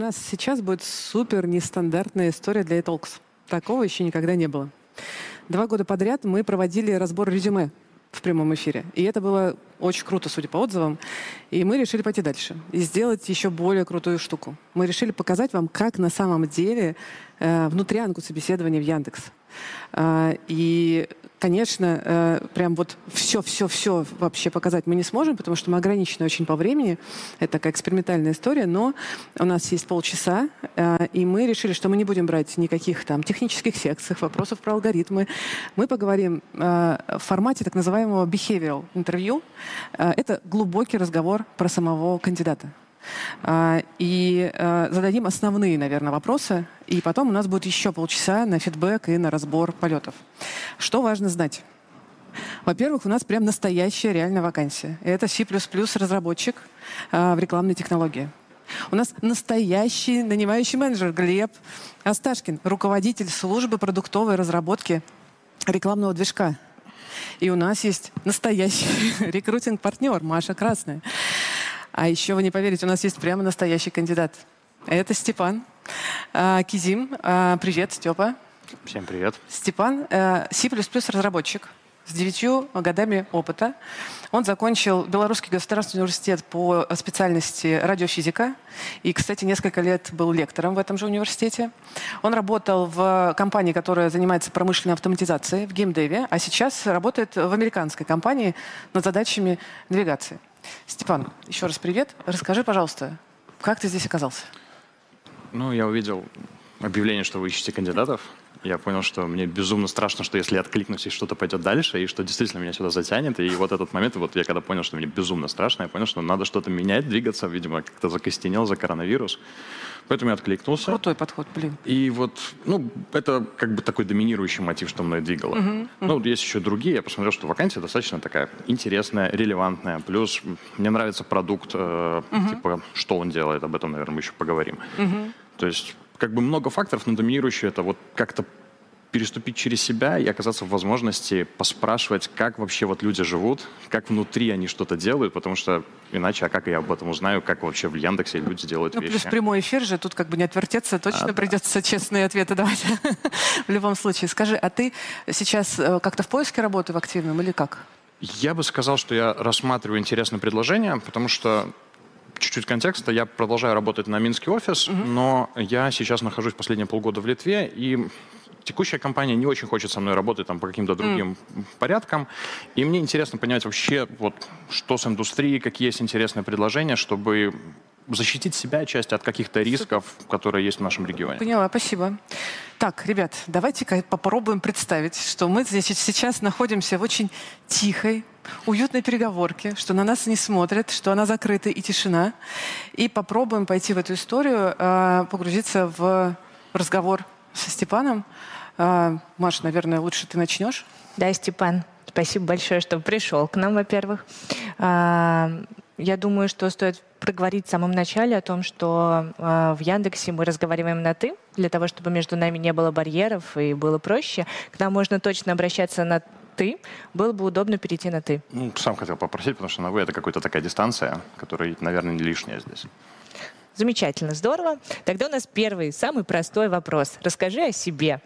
нас сейчас будет супер нестандартная история для eTalks. Такого еще никогда не было. Два года подряд мы проводили разбор резюме в прямом эфире. И это было очень круто, судя по отзывам. И мы решили пойти дальше и сделать еще более крутую штуку. Мы решили показать вам, как на самом деле э, внутрянку собеседования в Яндекс. Э, и Конечно, э, прям вот все-все-все вообще показать мы не сможем, потому что мы ограничены очень по времени. Это такая экспериментальная история, но у нас есть полчаса, э, и мы решили, что мы не будем брать никаких там технических секций, вопросов про алгоритмы. Мы поговорим э, в формате так называемого behavioral интервью. Это глубокий разговор про самого кандидата. А, и а, зададим основные, наверное, вопросы. И потом у нас будет еще полчаса на фидбэк и на разбор полетов. Что важно знать? Во-первых, у нас прям настоящая реальная вакансия. Это C++ разработчик а, в рекламной технологии. У нас настоящий нанимающий менеджер Глеб Асташкин, руководитель службы продуктовой разработки рекламного движка. И у нас есть настоящий рекрутинг-партнер Маша Красная. А еще вы не поверите, у нас есть прямо настоящий кандидат. Это Степан а, Кизим. А, привет, Степа. Всем привет. Степан э, C++ разработчик с девятью годами опыта. Он закончил Белорусский государственный университет по специальности радиофизика. И, кстати, несколько лет был лектором в этом же университете. Он работал в компании, которая занимается промышленной автоматизацией в геймдеве, а сейчас работает в американской компании над задачами навигации. Степан, еще раз привет. Расскажи, пожалуйста, как ты здесь оказался? Ну, я увидел объявление, что вы ищете кандидатов. Я понял, что мне безумно страшно, что если откликнусь, и что-то пойдет дальше, и что действительно меня сюда затянет. И вот этот момент, вот я когда понял, что мне безумно страшно, я понял, что надо что-то менять, двигаться, видимо, как-то закостенел за коронавирус. Поэтому я откликнулся. Крутой подход, блин. И вот, ну, это как бы такой доминирующий мотив, что мной двигало. Uh-huh, uh-huh. Ну, вот есть еще другие. Я посмотрел, что вакансия достаточно такая интересная, релевантная. Плюс мне нравится продукт, э, uh-huh. типа, что он делает, об этом, наверное, мы еще поговорим. Uh-huh. То есть, как бы много факторов, но доминирующий это вот как-то переступить через себя и оказаться в возможности поспрашивать, как вообще вот люди живут, как внутри они что-то делают, потому что иначе, а как я об этом узнаю, как вообще в Яндексе люди делают ну, вещи. Плюс прямой эфир же, тут как бы не отвертеться, точно а, придется да. честные ответы давать. в любом случае. Скажи, а ты сейчас э, как-то в поиске работы в активном или как? Я бы сказал, что я рассматриваю интересное предложение, потому что чуть-чуть контекста. Я продолжаю работать на Минский офис, угу. но я сейчас нахожусь последние полгода в Литве, и текущая компания не очень хочет со мной работать там, по каким-то другим mm. порядкам. И мне интересно понять вообще, вот, что с индустрией, какие есть интересные предложения, чтобы защитить себя часть от каких-то рисков, которые есть в нашем регионе. Поняла, спасибо. Так, ребят, давайте-ка попробуем представить, что мы здесь сейчас находимся в очень тихой, уютной переговорке, что на нас не смотрят, что она закрыта и тишина. И попробуем пойти в эту историю, а, погрузиться в разговор со Степаном. А, Маш, наверное, лучше ты начнешь? Да, Степан, спасибо большое, что пришел к нам, во-первых. А, я думаю, что стоит проговорить в самом начале о том, что э, в Яндексе мы разговариваем на «ты», для того, чтобы между нами не было барьеров и было проще. К нам можно точно обращаться на «ты», было бы удобно перейти на «ты». Ну, сам хотел попросить, потому что на «вы» — это какая-то такая дистанция, которая, наверное, не лишняя здесь. Замечательно, здорово. Тогда у нас первый, самый простой вопрос. Расскажи о себе.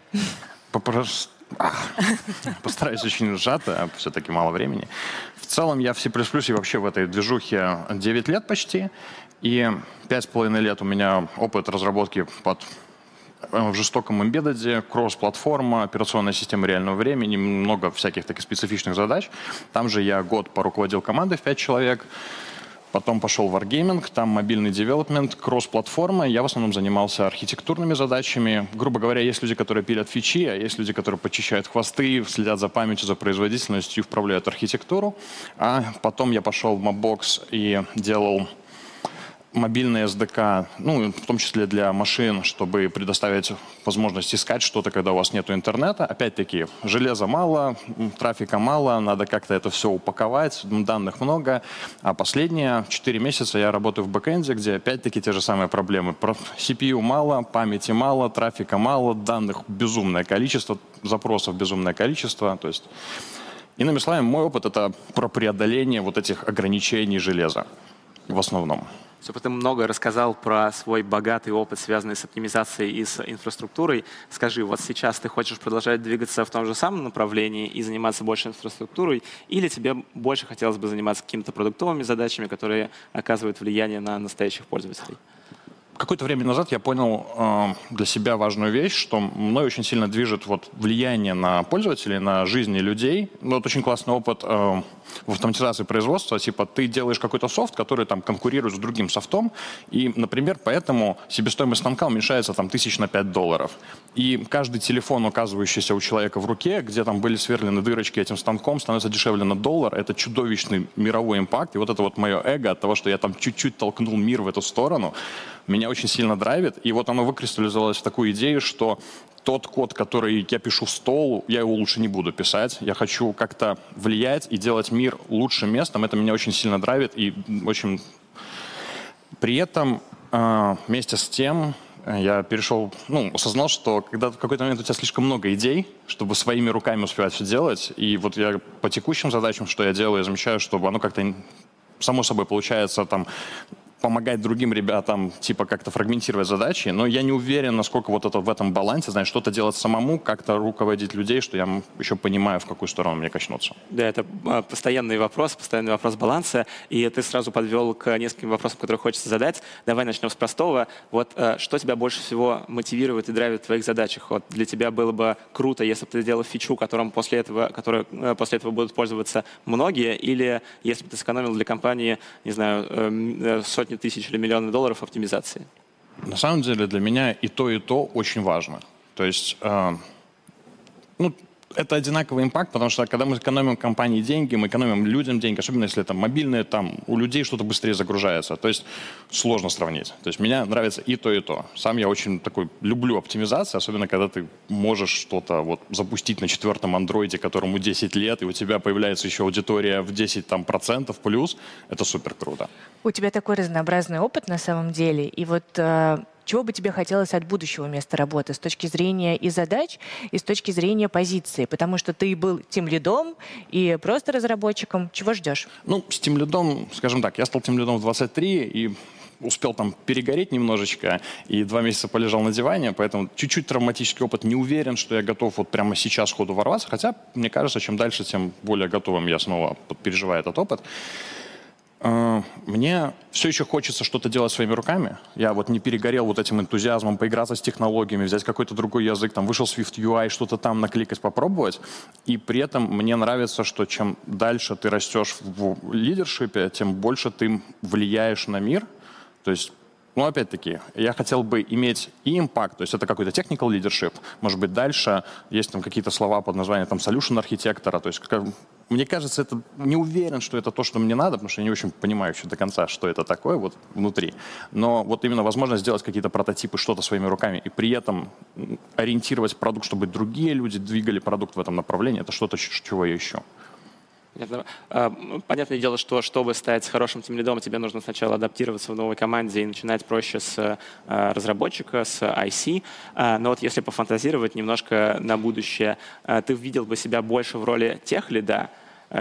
Попрос... Постараюсь очень сжато, а все-таки мало времени. В целом я в C++ и вообще в этой движухе 9 лет почти. И 5,5 лет у меня опыт разработки под э, в жестоком эмбедеде, кросс-платформа, операционная система реального времени, много всяких таких специфичных задач. Там же я год поруководил командой в 5 человек. Потом пошел в Wargaming, там мобильный девелопмент, кросс-платформа. Я в основном занимался архитектурными задачами. Грубо говоря, есть люди, которые пилят фичи, а есть люди, которые почищают хвосты, следят за памятью, за производительностью и вправляют архитектуру. А потом я пошел в Mobbox и делал мобильные SDK, ну, в том числе для машин, чтобы предоставить возможность искать что-то, когда у вас нет интернета. Опять-таки, железа мало, трафика мало, надо как-то это все упаковать, данных много. А последние 4 месяца я работаю в бэкэнде, где опять-таки те же самые проблемы. CPU мало, памяти мало, трафика мало, данных безумное количество, запросов безумное количество. То есть, иными словами, мой опыт — это про преодоление вот этих ограничений железа в основном. Все, ты много рассказал про свой богатый опыт, связанный с оптимизацией и с инфраструктурой. Скажи, вот сейчас ты хочешь продолжать двигаться в том же самом направлении и заниматься больше инфраструктурой, или тебе больше хотелось бы заниматься какими-то продуктовыми задачами, которые оказывают влияние на настоящих пользователей? Какое-то время назад я понял э, для себя важную вещь, что мной очень сильно движет вот влияние на пользователей, на жизни людей. Ну, вот очень классный опыт э, в автоматизации производства. Типа ты делаешь какой-то софт, который там конкурирует с другим софтом, и, например, поэтому себестоимость станка уменьшается там тысяч на 5 долларов. И каждый телефон, оказывающийся у человека в руке, где там были сверлены дырочки этим станком, становится дешевле на доллар. Это чудовищный мировой импакт. И вот это вот мое эго от того, что я там чуть-чуть толкнул мир в эту сторону, меня очень сильно драйвит. И вот оно выкристаллизовалось в такую идею, что тот код, который я пишу в стол, я его лучше не буду писать. Я хочу как-то влиять и делать мир лучшим местом. Это меня очень сильно драйвит. И очень... При этом а, вместе с тем э, я перешел, ну, осознал, что когда в какой-то момент у тебя слишком много идей, чтобы своими руками успевать все делать, и вот я по текущим задачам, что я делаю, я замечаю, чтобы оно как-то само собой получается там помогать другим ребятам, типа как-то фрагментировать задачи, но я не уверен, насколько вот это в этом балансе, знаешь, что-то делать самому, как-то руководить людей, что я еще понимаю, в какую сторону мне качнуться. Да, это а, постоянный вопрос, постоянный вопрос баланса, и ты сразу подвел к нескольким вопросам, которые хочется задать. Давай начнем с простого. Вот э, что тебя больше всего мотивирует и драйвит в твоих задачах? Вот для тебя было бы круто, если бы ты сделал фичу, которым после этого, которой э, после этого будут пользоваться многие, или если бы ты сэкономил для компании, не знаю, э, сотни сотни тысяч или миллионы долларов оптимизации? На самом деле для меня и то, и то очень важно. То есть, э, ну, это одинаковый импакт, потому что когда мы экономим компании деньги, мы экономим людям деньги, особенно если это мобильные, там у людей что-то быстрее загружается. То есть сложно сравнить. То есть мне нравится и то, и то. Сам я очень такой люблю оптимизацию, особенно когда ты можешь что-то вот запустить на четвертом андроиде, которому 10 лет, и у тебя появляется еще аудитория в 10 там, процентов плюс. Это супер круто. У тебя такой разнообразный опыт на самом деле. И вот э, чего бы тебе хотелось от будущего места работы с точки зрения и задач, и с точки зрения позиции? Потому что ты был тем лидом и просто разработчиком. Чего ждешь? Ну, с тем лидом, скажем так, я стал тем лидом в 23 и успел там перегореть немножечко и два месяца полежал на диване, поэтому чуть-чуть травматический опыт. Не уверен, что я готов вот прямо сейчас ходу ворваться, хотя, мне кажется, чем дальше, тем более готовым я снова переживаю этот опыт. Э, мне все еще хочется что-то делать своими руками. Я вот не перегорел вот этим энтузиазмом поиграться с технологиями, взять какой-то другой язык, там вышел Swift UI, что-то там накликать, попробовать. И при этом мне нравится, что чем дальше ты растешь в лидершипе, тем больше ты влияешь на мир. То есть ну, опять-таки, я хотел бы иметь и импакт, то есть это какой-то technical leadership, может быть, дальше есть там какие-то слова под названием там solution архитектора, то есть мне кажется, это не уверен, что это то, что мне надо, потому что я не очень понимаю еще до конца, что это такое вот внутри. Но вот именно возможность сделать какие-то прототипы, что-то своими руками, и при этом ориентировать продукт, чтобы другие люди двигали продукт в этом направлении, это что-то, чего я ищу. А, понятное дело, что чтобы стать хорошим тимлидом, тебе нужно сначала адаптироваться в новой команде и начинать проще с а, разработчика, с IC. А, но вот если пофантазировать немножко на будущее, ты видел бы себя больше в роли тех лида,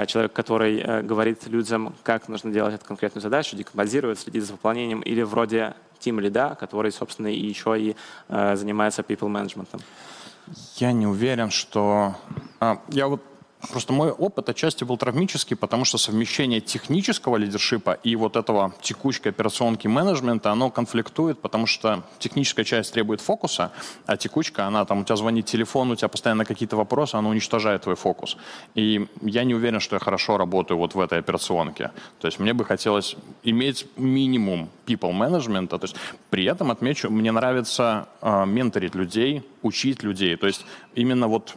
человек, который говорит людям, как нужно делать эту конкретную задачу, декомпозирует, следит за выполнением, или вроде тим лида, который, собственно, еще и занимается people management? Я не уверен, что... Я вот Просто мой опыт отчасти был травмический, потому что совмещение технического лидершипа и вот этого текучки операционки менеджмента, оно конфликтует, потому что техническая часть требует фокуса, а текучка, она там, у тебя звонит телефон, у тебя постоянно какие-то вопросы, она уничтожает твой фокус. И я не уверен, что я хорошо работаю вот в этой операционке. То есть мне бы хотелось иметь минимум people management, то есть при этом отмечу, мне нравится э, менторить людей, учить людей. То есть именно вот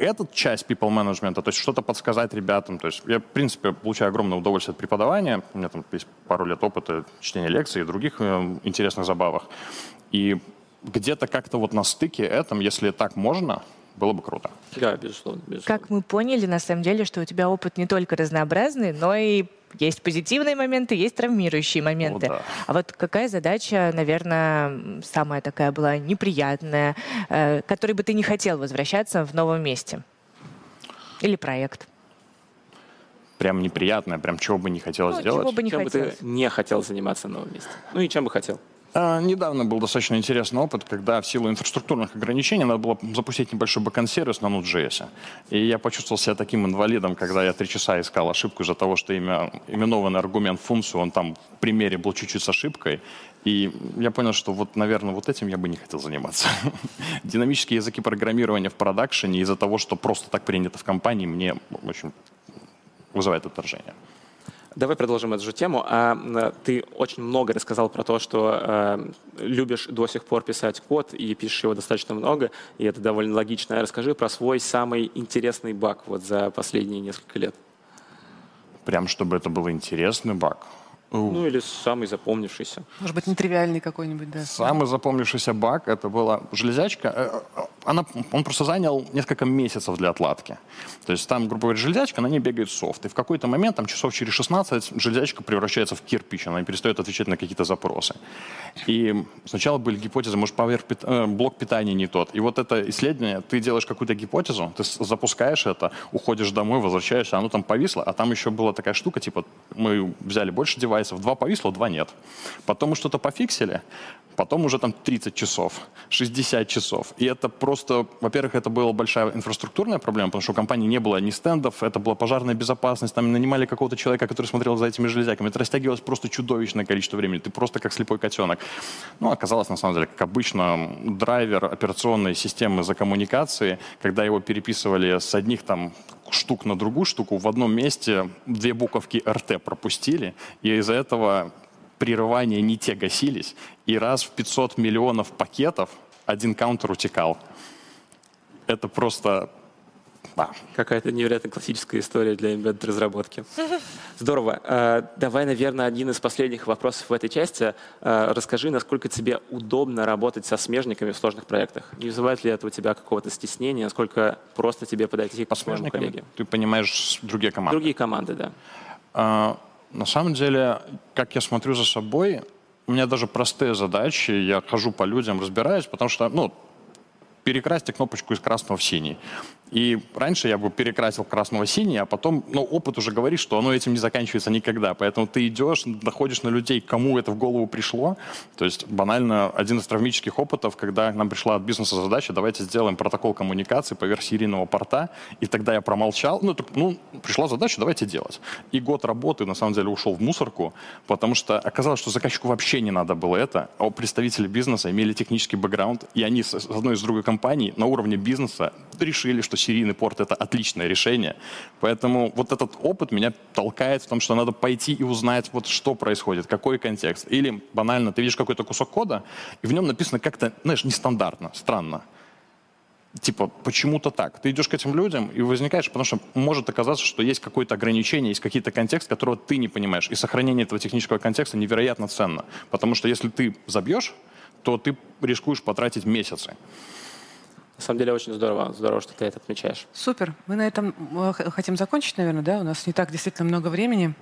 эту часть people management, то есть что-то подсказать ребятам. То есть я, в принципе, получаю огромное удовольствие от преподавания. У меня там есть пару лет опыта чтения лекций и других э, интересных забавах. И где-то как-то вот на стыке этом, если так можно, было бы круто. Да, безусловно, безусловно. Как мы поняли, на самом деле, что у тебя опыт не только разнообразный, но и есть позитивные моменты, есть травмирующие моменты. О, да. А вот какая задача, наверное, самая такая была неприятная, э, которой бы ты не хотел возвращаться в новом месте? Или проект? прям неприятное, прям чего бы не хотелось Ну, сделать. чего бы не чем хотелось. бы ты не хотел заниматься на новом месте? Ну и чем бы хотел? А, Недавно был достаточно интересный опыт, когда в силу инфраструктурных ограничений надо было запустить небольшой бэкэнд-сервис на Node.js. И я почувствовал себя таким инвалидом, когда я три часа искал ошибку из-за того, что имя, именованный аргумент функцию, он там в примере был чуть-чуть с ошибкой. И я понял, что вот, наверное, вот этим я бы не хотел заниматься. Динамические языки программирования в продакшене из-за того, что просто так принято в компании, мне очень вызывает отторжение. Давай продолжим эту же тему. А, ты очень много рассказал про то, что э, любишь до сих пор писать код и пишешь его достаточно много, и это довольно логично. Расскажи про свой самый интересный баг вот за последние несколько лет. Прям чтобы это был интересный баг. Ну или самый запомнившийся. Может быть, нетривиальный какой-нибудь, да. Самый запомнившийся баг это была железячка. Она, он просто занял несколько месяцев для отладки. То есть там, грубо говоря, железячка, на ней бегает софт. И в какой-то момент, там часов через 16, железячка превращается в кирпич, она перестает отвечать на какие-то запросы. И сначала были гипотезы, может, поверх пит- э, блок питания не тот. И вот это исследование, ты делаешь какую-то гипотезу, ты запускаешь это, уходишь домой, возвращаешься, оно там повисло, а там еще была такая штука, типа, мы взяли больше девайсов, два повисло, два нет. Потом мы что-то пофиксили, потом уже там 30 часов, 60 часов. И это просто, во-первых, это была большая инфраструктурная проблема, потому что у компании не было ни стендов, это была пожарная безопасность, там нанимали какого-то человека, который смотрел за этими железяками. Это растягивалось просто чудовищное количество времени. Ты просто как слепой котенок. Ну, оказалось, на самом деле, как обычно, драйвер операционной системы за коммуникации, когда его переписывали с одних там штук на другую штуку, в одном месте две буковки РТ пропустили, и из-за этого прерывания не те гасились, и раз в 500 миллионов пакетов один каунтер утекал. Это просто... Да. Какая-то невероятно классическая история для embedded разработки. Здорово. Э, Давай, наверное, один из последних вопросов в этой части. Э, Расскажи, насколько тебе удобно работать со смежниками в сложных проектах. Не вызывает ли это у тебя какого-то стеснения? Насколько просто тебе подойти к своему коллеге? ты понимаешь другие команды. Другие команды, да. На самом деле, как я смотрю за собой, у меня даже простые задачи, я хожу по людям, разбираюсь, потому что, ну, перекрасьте кнопочку из красного в синий. И раньше я бы перекрасил красного в синий, а потом, ну, опыт уже говорит, что оно этим не заканчивается никогда. Поэтому ты идешь, находишь на людей, кому это в голову пришло. То есть банально один из травмических опытов, когда нам пришла от бизнеса задача, давайте сделаем протокол коммуникации поверх серийного порта. И тогда я промолчал. Ну, так, ну, пришла задача, давайте делать. И год работы, на самом деле, ушел в мусорку, потому что оказалось, что заказчику вообще не надо было это. А представители бизнеса имели технический бэкграунд, и они с одной и с другой компанией на уровне бизнеса решили, что серийный порт — это отличное решение. Поэтому вот этот опыт меня толкает в том, что надо пойти и узнать, вот что происходит, какой контекст. Или банально, ты видишь какой-то кусок кода, и в нем написано как-то, знаешь, нестандартно, странно. Типа, почему-то так. Ты идешь к этим людям и возникаешь, потому что может оказаться, что есть какое-то ограничение, есть какие-то контекст, которого ты не понимаешь. И сохранение этого технического контекста невероятно ценно. Потому что если ты забьешь, то ты рискуешь потратить месяцы. На самом деле очень здорово, здорово, что ты это отмечаешь. Супер. Мы на этом э, хотим закончить, наверное, да? У нас не так действительно много времени.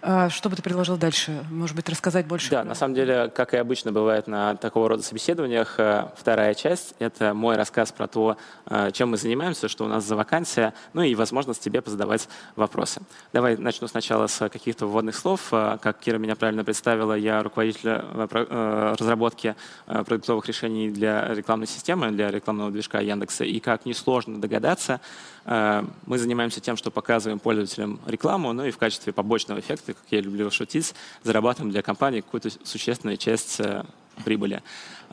А, Что бы ты предложил дальше? Может быть, рассказать больше? Да, на самом деле, как и обычно бывает на такого рода собеседованиях, э, вторая часть — это мой рассказ про то, э, чем мы занимаемся, что у нас за вакансия, ну и возможность тебе позадавать вопросы. Давай начну сначала с каких-то вводных слов. Как Кира меня правильно представила, я руководитель разработки продуктовых решений для рекламной системы, для рекламного движка Яндекса. И как несложно догадаться, э, мы занимаемся тем, что показываем пользователям рекламу, ну и в качестве побочного эффекта, как я люблю шутить, зарабатываем для компании какую-то существенную часть э, прибыли.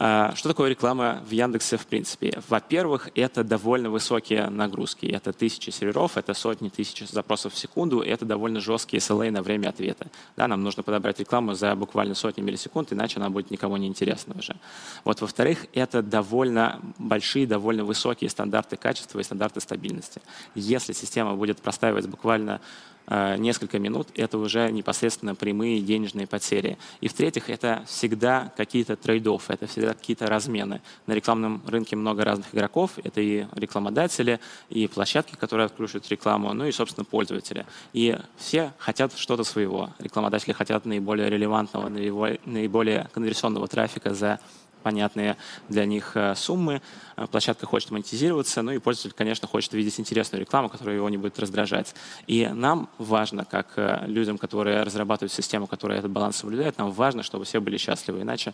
А, Что такое реклама в Яндексе в принципе? Во-первых, это довольно высокие нагрузки. Это тысячи серверов, это сотни тысяч запросов в секунду, и это довольно жесткие SLA на время ответа. Да, нам нужно подобрать рекламу за буквально сотни миллисекунд, иначе она будет никому не интересна уже. Вот, во-вторых, это довольно большие, довольно высокие стандарты качества и стандарты стабильности. Если система будет простаивать буквально несколько минут, это уже непосредственно прямые денежные потери. И в-третьих, это всегда какие-то трейдов, это всегда какие-то размены. На рекламном рынке много разных игроков, это и рекламодатели, и площадки, которые откручивают рекламу, ну и, собственно, пользователи. И все хотят что-то своего. Рекламодатели хотят наиболее релевантного, наиболее конверсионного трафика за понятные для них э, суммы, э, площадка хочет монетизироваться, ну и пользователь, конечно, хочет видеть интересную рекламу, которая его не будет раздражать. И нам важно, как э, людям, которые разрабатывают систему, которая этот баланс соблюдает, нам важно, чтобы все были счастливы, иначе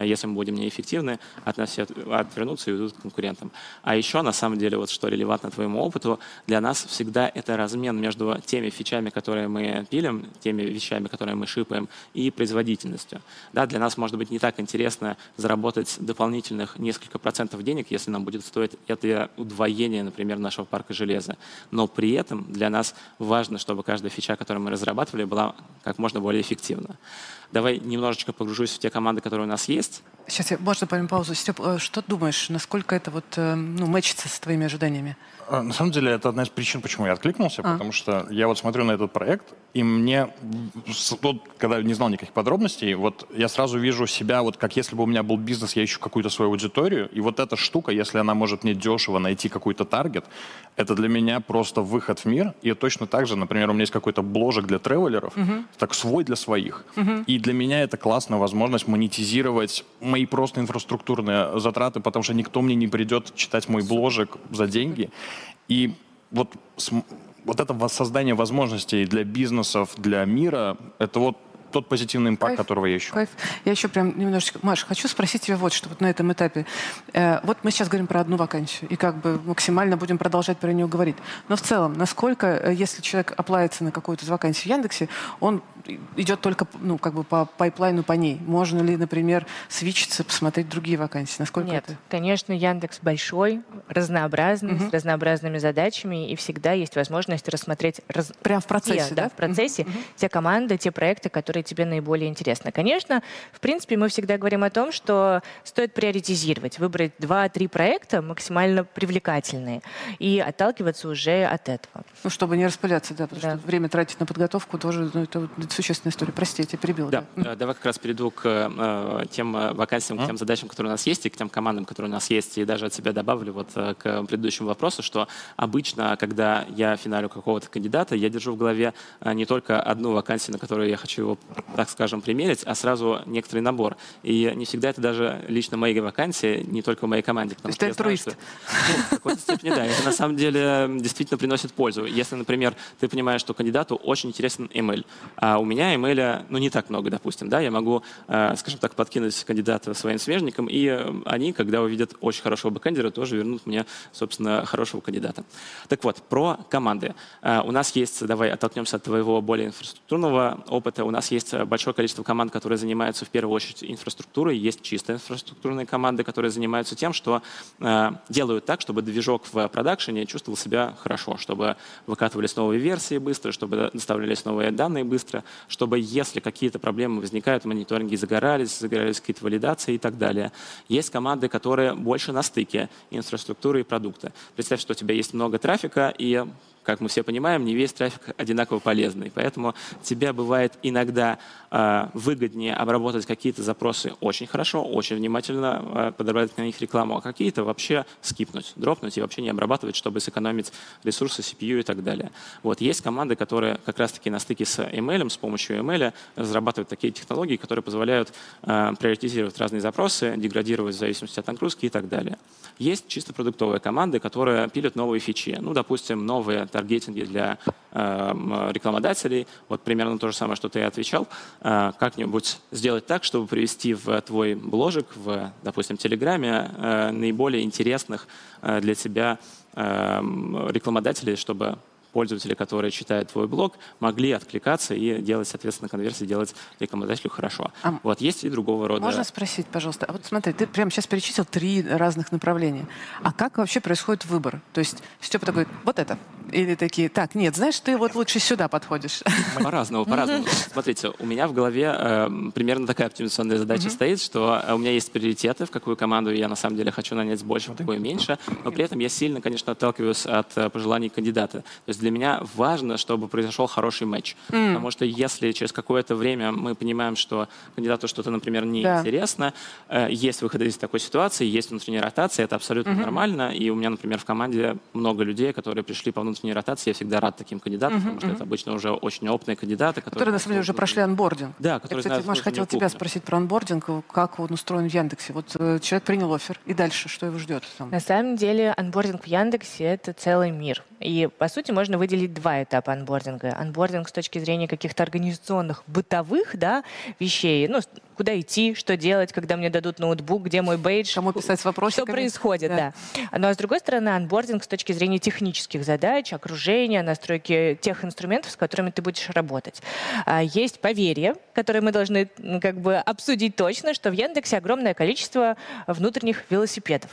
если мы будем неэффективны, от нас все отвернутся и уйдут к конкурентам. А еще, на самом деле, вот что релевантно твоему опыту, для нас всегда это размен между теми фичами, которые мы пилим, теми вещами, которые мы шипаем, и производительностью. Да, для нас может быть не так интересно заработать дополнительных несколько процентов денег, если нам будет стоить это удвоение, например, нашего парка железа. Но при этом для нас важно, чтобы каждая фича, которую мы разрабатывали, была как можно более эффективна. Давай немножечко погружусь в те команды, которые у нас есть. Сейчас я, можно поймем паузу. Степ, э, что думаешь, насколько это вот, э, ну, мэчится с твоими ожиданиями? А, на самом деле, это одна из причин, почему я откликнулся, а. потому что я вот смотрю на этот проект, и мне, вот, когда не знал никаких подробностей, вот я сразу вижу себя, вот как если бы у меня был бизнес, я ищу какую-то свою аудиторию, и вот эта штука, если она может мне дешево найти какой-то таргет, это для меня просто выход в мир, и точно так же, например, у меня есть какой-то бложек для тревелеров, угу. так свой для своих, угу. и для меня это классная возможность монетизировать мои просто инфраструктурные затраты, потому что никто мне не придет читать мой бложек за деньги, и вот, вот это создание возможностей для бизнесов, для мира, это вот тот позитивный импакт, кайф, которого я ищу. Кайф. Я еще прям немножечко... Маш, хочу спросить тебя вот что вот на этом этапе. Э, вот мы сейчас говорим про одну вакансию, и как бы максимально будем продолжать про нее говорить. Но в целом, насколько, э, если человек оплавится на какую-то из вакансий в Яндексе, он идет только ну, как бы по пайплайну по ней. Можно ли, например, свичиться, посмотреть другие вакансии? Насколько Нет, это? конечно, Яндекс большой, разнообразный, угу. с разнообразными задачами, и всегда есть возможность рассмотреть... Раз... Прямо в процессе, да? да? в процессе. Угу. Те команды, те проекты, которые тебе наиболее интересны. Конечно, в принципе, мы всегда говорим о том, что стоит приоритизировать, выбрать два-три проекта максимально привлекательные и отталкиваться уже от этого. Ну, чтобы не распыляться, да, потому да. что время тратить на подготовку тоже ну, это существенная история. Прости, я тебя перебил. Да, да. Э, давай как раз перейду к э, тем э, вакансиям, к тем задачам, которые у нас есть, и к тем командам, которые у нас есть. И даже от себя добавлю вот э, к предыдущему вопросу, что обычно, когда я финалю какого-то кандидата, я держу в голове не только одну вакансию, на которую я хочу его, так скажем, примерить, а сразу некоторый набор. И не всегда это даже лично мои вакансии, не только в моей команде. То есть ты альтруист? Знаю, что, ну, в какой-то степени, да. Это на самом деле действительно приносит пользу. Если, например, ты понимаешь, что кандидату очень интересен email, а у меня email ну, не так много, допустим, да, я могу, э, скажем так, подкинуть кандидата своим смежникам, и они, когда увидят очень хорошего бэкэндера, тоже вернут мне, собственно, хорошего кандидата. Так вот, про команды. Э, у нас есть, давай оттолкнемся от твоего более инфраструктурного опыта, у нас есть большое количество команд, которые занимаются в первую очередь инфраструктурой, есть чисто инфраструктурные команды, которые занимаются тем, что делают так, чтобы движок в продакшене чувствовал себя хорошо, чтобы выкатывались новые версии быстро, чтобы доставлялись новые данные быстро, чтобы если какие-то проблемы возникают в мониторинге, загорались, загорались какие-то валидации и так далее. Есть команды, которые больше на стыке инфраструктуры и продукта. Представь, что у тебя есть много трафика, и как мы все понимаем, не весь трафик одинаково полезный. Поэтому тебе бывает иногда э, выгоднее обработать какие-то запросы очень хорошо, очень внимательно э, подобрать на них рекламу, а какие-то вообще скипнуть, дропнуть и вообще не обрабатывать, чтобы сэкономить ресурсы CPU и так далее. Вот есть команды, которые как раз-таки на стыке с email, с помощью email разрабатывают такие технологии, которые позволяют э, приоритизировать разные запросы, деградировать в зависимости от нагрузки и так далее. Есть чисто продуктовые команды, которые пилят новые фичи. Ну, допустим, новые таргетинги для э, рекламодателей. Вот примерно то же самое, что ты отвечал. Э, как-нибудь сделать так, чтобы привести в твой бложек, в, допустим, Телеграме э, наиболее интересных э, для тебя э, рекламодателей, чтобы пользователи, которые читают твой блог, могли откликаться и делать, соответственно, конверсии, делать рекламодателю хорошо. А вот есть и другого рода. Можно спросить, пожалуйста, а вот смотри, ты прямо сейчас перечислил три разных направления. А как вообще происходит выбор? То есть Степа такой, вот это. Или такие, так, нет, знаешь, ты вот лучше сюда подходишь. По-разному, по-разному. Смотрите, у меня в голове э, примерно такая оптимизационная задача стоит, что э, у меня есть приоритеты, в какую команду я на самом деле хочу нанять больше, в какую меньше, но при этом я сильно, конечно, отталкиваюсь от э, пожеланий кандидата. То есть для меня важно, чтобы произошел хороший матч. Mm. Потому что если через какое-то время мы понимаем, что кандидату что-то, например, неинтересно, да. э, есть выходы из такой ситуации, есть внутренняя ротация, это абсолютно mm-hmm. нормально. И у меня, например, в команде много людей, которые пришли по внутренней ротации, я всегда рад таким кандидатам, потому что это обычно уже очень опытные кандидаты, которые... Которые, на самом деле, уже прошли onboarding. Да, Я, которые кстати, знают Маша, хотела тебя кухню. спросить про onboarding, как он устроен в Яндексе. Вот э, человек принял offer, и дальше, что его ждет? Там? На самом деле onboarding в Яндексе — это целый мир. И, по сути, можно выделить два этапа onboarding а. Onboarding с точки зрения каких-то организационных, бытовых да, вещей. Ну, куда идти, что делать, когда мне дадут ноутбук, где мой бейдж. Кому писать с вопросиками? Что происходит, Да. да. Ну а с другой стороны, анбординг с точки зрения технических задач, окружения, настройки тех инструментов, с которыми ты будешь работать. А, Есть поверье, которое мы должны как бы обсудить точно, что в Яндексе огромное количество внутренних велосипедов.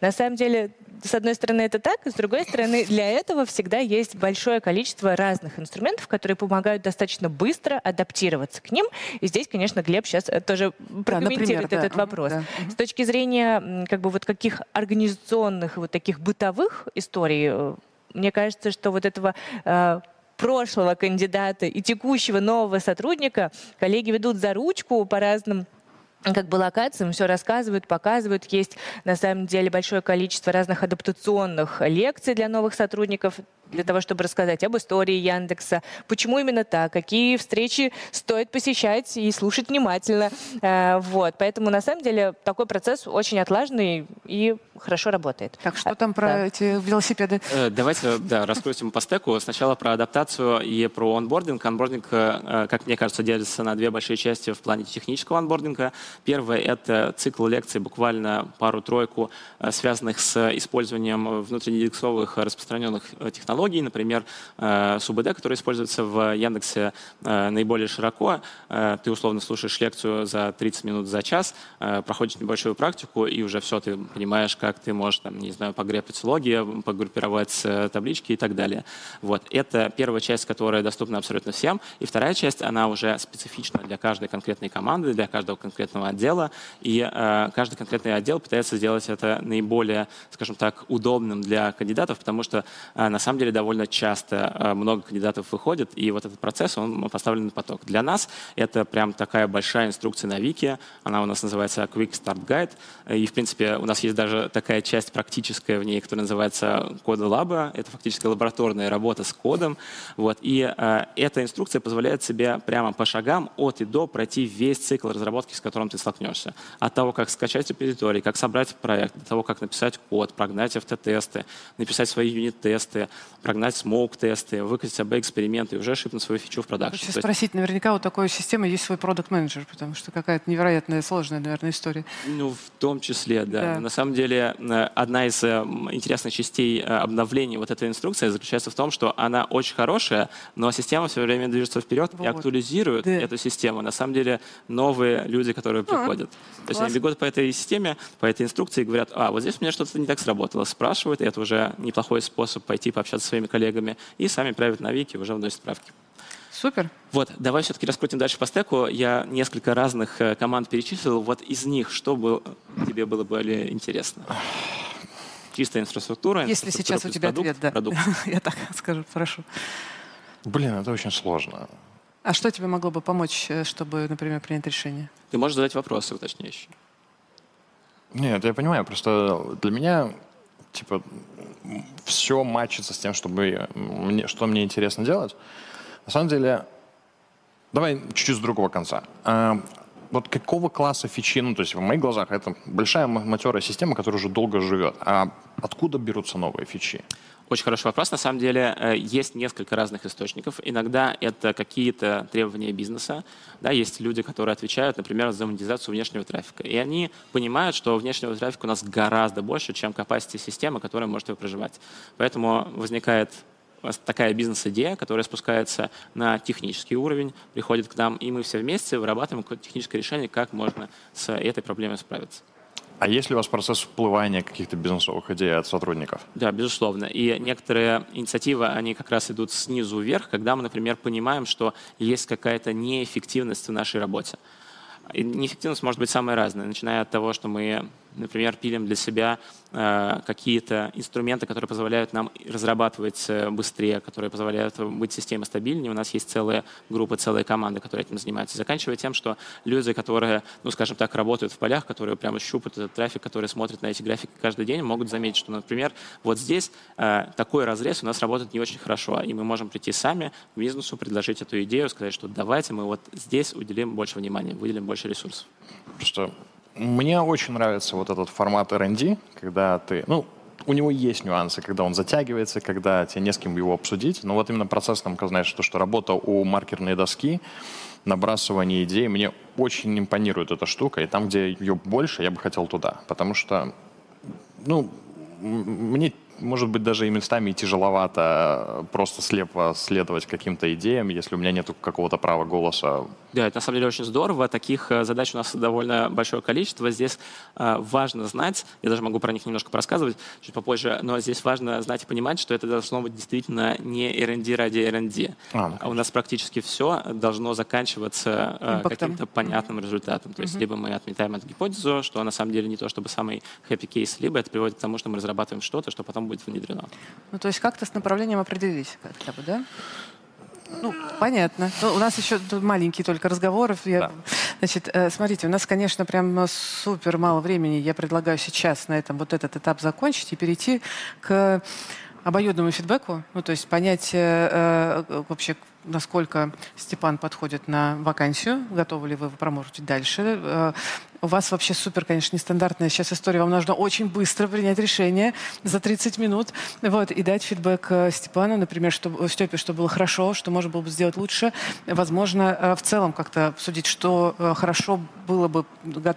На самом деле, с одной стороны, это так, с другой стороны, для этого всегда есть большое количество разных инструментов, которые помогают достаточно быстро адаптироваться к ним. И здесь, конечно, Глеб сейчас тоже прокомментирует да. этот Мгм, вопрос. да. С точки зрения как бы вот каких организационных вот таких бытовых историй, э, мне кажется, что вот этого э, прошлого кандидата и текущего нового сотрудника коллеги ведут за ручку по разным как бы локациям, все рассказывают, показывают. Есть на самом деле большое количество разных адаптационных лекций для новых сотрудников, для того, чтобы рассказать об истории Яндекса, почему именно так, какие встречи стоит посещать и слушать внимательно. Э, Вот. Поэтому, на самом деле, такой процесс очень отлаженный и хорошо работает. Так, что А, там про да. эти велосипеды? Э, Давайте да, раскрутим по стеку. Сначала про адаптацию и про онбординг. Онбординг, э, э, как мне кажется, делится на две большие части в плане технического онбординга. Первое — это цикл лекций, буквально пару-тройку, э, связанных с использованием внутрииндексовых распространенных э, технологий, например, э, СУБД, который используется в Яндексе э, наиболее широко. Э, Ты условно слушаешь лекцию за 30 минут за час, проходишь небольшую практику, и уже все, ты понимаешь, как ты можешь, там, не знаю, погрепать логи, погруппировать таблички и так далее. Вот. Это первая часть, которая доступна абсолютно всем. И вторая часть, она уже специфична для каждой конкретной команды, для каждого конкретного отдела. И каждый конкретный отдел пытается сделать это наиболее, скажем так, удобным для кандидатов, потому что на самом деле довольно часто э, много кандидатов выходит, и вот этот процесс, он поставлен на поток. Для нас это прям такая большая инструкция на Вики, она у нас называется Quick Start Guide, и, в принципе, у нас есть даже такая часть практическая в ней, которая называется кода лаба, это фактически лабораторная работа с кодом, вот, и э, эта инструкция позволяет себе прямо по шагам от и до пройти весь цикл разработки, с которым ты столкнешься. От того, как скачать репозиторий, как собрать проект, до того, как написать код, прогнать автотесты, написать свои юнит-тесты, прогнать смоук-тесты, выкатить АБ-эксперименты и уже шипнуть свою фичу в продакшн. Хочу спросить, наверняка у такой системы есть свой продукт менеджер потому что какая-то невероятная, сложная, наверное, история. Ну, в том числе, да. Да. На самом деле, одна из э, интересных частей э, обновления вот этой инструкции заключается в том, что она очень хорошая, но система все время движется вперед и Вот. актуализирует Да. эту систему. На самом деле, новые люди, которые приходят. То есть они класс. бегут по этой системе, по этой инструкции и говорят, а, вот здесь у меня что-то не так сработало. Спрашивают, и это уже неплохой способ пойти пообщаться своими коллегами. И сами правят на вики, уже вносят правки. Супер. Вот, давай все-таки раскрутим дальше по стеку. Я несколько разных э, команд перечислил. Вот из них что бы тебе было более интересно? Чистая инфраструктура. Если инфраструктура сейчас у тебя продукт, ответ, да. продукт. Я так скажу, прошу. Блин, это очень сложно. А что тебе могло бы помочь, э, чтобы, например, принять решение? Ты можешь задать вопросы уточняющие. Нет, я понимаю, просто для меня, типа, все матчится с тем, чтобы мне, что мне интересно делать. На самом деле, давай чуть-чуть с другого конца. А, вот какого класса фичи, ну, то есть в моих глазах это большая матерая система, которая уже долго живет. А откуда берутся новые фичи? Очень хороший вопрос. На самом деле э, есть несколько разных источников. Иногда это какие-то требования бизнеса. Да, есть люди, которые отвечают, например, за монетизацию внешнего трафика. И они понимают, что внешнего трафика у нас гораздо больше, чем capacity системы, которая может его проживать. Поэтому возникает такая бизнес-идея, которая спускается на технический уровень, приходит к нам, и мы все вместе вырабатываем какое-то техническое решение, как можно с этой проблемой справиться. А есть ли у вас процесс всплывания каких-то бизнесовых идей от сотрудников? Да, безусловно. И некоторые инициативы, они как раз идут снизу вверх, когда мы, например, понимаем, что есть какая-то неэффективность в нашей работе. И неэффективность может быть самая разная, начиная от того, что мы например, пилим для себя э, какие-то инструменты, которые позволяют нам разрабатывать э, быстрее, которые позволяют быть системой стабильнее. У нас есть целая группа, целая команда, которая этим занимается. Заканчивая тем, что люди, которые, ну, скажем так, работают в полях, которые прямо щупают этот трафик, которые смотрят на эти графики каждый день, могут заметить, что, например, вот здесь э, такой разрез у нас работает не очень хорошо, и мы можем прийти сами к бизнесу, предложить эту идею, сказать, что давайте мы вот здесь уделим больше внимания, выделим больше ресурсов. Что мне очень нравится вот этот формат R&D, когда ты, ну, у него есть нюансы, когда он затягивается, когда тебе не с кем его обсудить. Но вот именно процесс, там, знаешь, то, что работа у маркерной доски, набрасывание идей, мне очень импонирует эта штука. И там, где ее больше, я бы хотел туда. Потому что, ну, мне может быть, даже и местами тяжеловато просто слепо следовать каким-то идеям, если у меня нет какого-то права голоса. Да, это на самом деле очень здорово. Таких э, задач у нас довольно большое количество. Здесь э, важно знать, я даже могу про них немножко порассказывать чуть попозже, но здесь важно знать и понимать, что это должно быть действительно не R&D ради R&D. А, ну, а у нас практически все должно заканчиваться э, каким-то понятным результатом. То есть угу. либо мы отметаем эту гипотезу, что на самом деле не то чтобы самый happy case, либо это приводит к тому, что мы разрабатываем что-то, что потом будет внедрено. Ну, то есть как-то с направлением определились хотя бы, да? Ну, понятно. Ну, у нас еще маленький только разговоров. Я, да. Значит, э, смотрите, у нас, конечно, прям супер мало времени. Я предлагаю сейчас на этом вот этот этап закончить и перейти к обоюдному фидбэку. Ну, то есть понять э, э вообще, насколько Степан подходит на вакансию, готовы ли вы промоутить дальше. Э, у вас вообще супер, конечно, нестандартная сейчас история. Вам нужно очень быстро принять решение за 30 минут вот, и дать фидбэк э, Степану, например, что, э, Степе, что было хорошо, что можно было бы сделать лучше. Возможно, в целом как-то обсудить, что хорошо было бы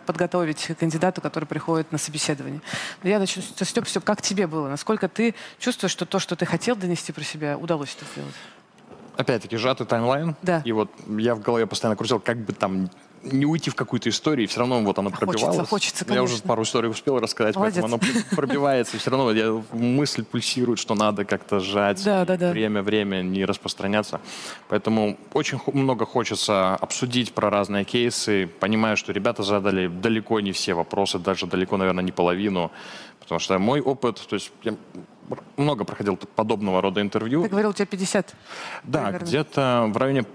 подготовить кандидату, который приходит на собеседование. Я начну с Степ. Степ, как тебе было? Насколько ты чувствуешь, что то, что ты хотел донести про себя, удалось это сделать? Опять-таки, сжатый таймлайн. Да. И вот я в голове постоянно крутил, как бы там не уйти в какую-то историю, и все равно вот оно пробивалось. Хочется, хочется, конечно. Я уже пару историй успел рассказать, Молодец. поэтому оно пробивается, все равно я, мысль пульсирует, что надо как-то сжать, да, да, да. время, время, не распространяться. Поэтому очень много хочется обсудить про разные кейсы, понимая, что ребята задали далеко не все вопросы, даже далеко, наверное, не половину, потому что мой опыт, то есть я много проходил подобного рода интервью. Ты говорил, у тебя 50. Да, где-то в районе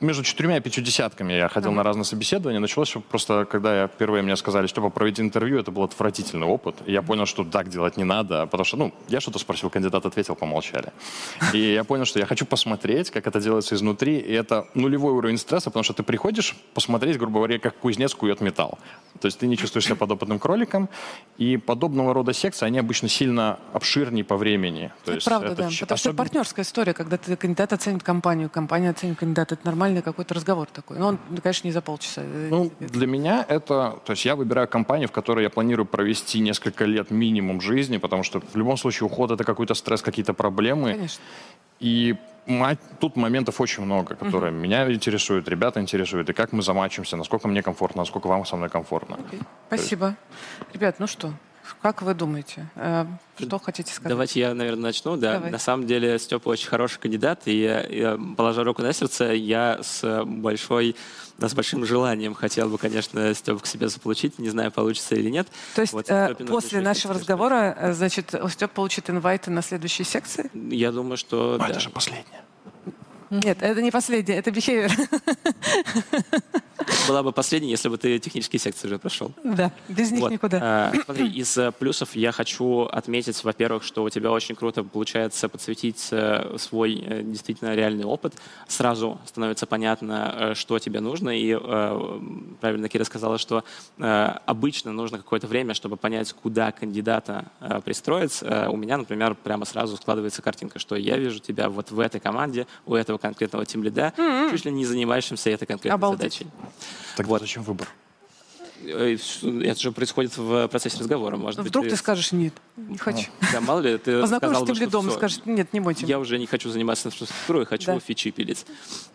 между четырьмя и пятью десятками я ходил uh-huh. на разные собеседования. Началось просто, когда я впервые мне сказали, что проведите интервью, это был отвратительный опыт. И я понял, что так делать не надо, потому что, ну, я что-то спросил, кандидат ответил, помолчали. И я понял, что я хочу посмотреть, как это делается изнутри, и это нулевой уровень стресса, потому что ты приходишь посмотреть, грубо говоря, как кузнец кует металл. То есть ты не чувствуешь себя подопытным кроликом, и подобного рода секции, они обычно сильно обширнее по времени. То есть правда, это да. Ч... Потому особенно... что партнерская история, когда ты кандидат оценит компанию, компания оценит кандидата, это нормально нормальный какой-то разговор такой. Но он, конечно, не за полчаса. Ну, для меня это... То есть я выбираю компанию, в которой я планирую провести несколько лет минимум жизни, потому что в любом случае уход — это какой-то стресс, какие-то проблемы. Конечно. И тут моментов очень много, которые uh-huh. меня интересуют, ребята интересуют, и как мы замачимся, насколько мне комфортно, насколько вам со мной комфортно. Okay. Спасибо. Есть... Ребят, ну что, как вы думаете? Э, что хотите сказать? Давайте я, наверное, начну. Да. На самом деле Степа очень хороший кандидат, и, я, положа руку на сердце, я с большой да, с большим желанием хотел бы, конечно, Степу к себе заполучить. Не знаю, получится или нет. То есть вот, э, после нашего разговора, э, значит, Степ получит инвайты на следующие секции? Я думаю, что... А да. это же последняя. Нет, это не последнее, это behavior. Была бы последняя, если бы ты технические секции уже прошел. Да, без них вот. никуда. А, смотри, из э, плюсов я хочу отметить, во-первых, что у тебя очень круто получается подсветить э, свой э, действительно реальный опыт. Сразу становится понятно, что тебе нужно. И правильно Кира сказала, что обычно нужно какое-то время, чтобы понять, куда кандидата пристроить. У меня, например, прямо сразу складывается картинка, что я вижу тебя вот в этой команде, у этого конкретного тимлида, mm-hmm. чуть ли не занимающимся этой конкретной Обалдеть. задачей. Так вот. зачем выбор? Э, это же происходит в процессе разговора. Может быть, Вдруг ты... ты скажешь нет, не хочу. Да, мало ли, ты Познакомишься с тем лидом, скажешь нет, не будем. Я уже не хочу заниматься инфраструктурой, хочу да. фичи пилить.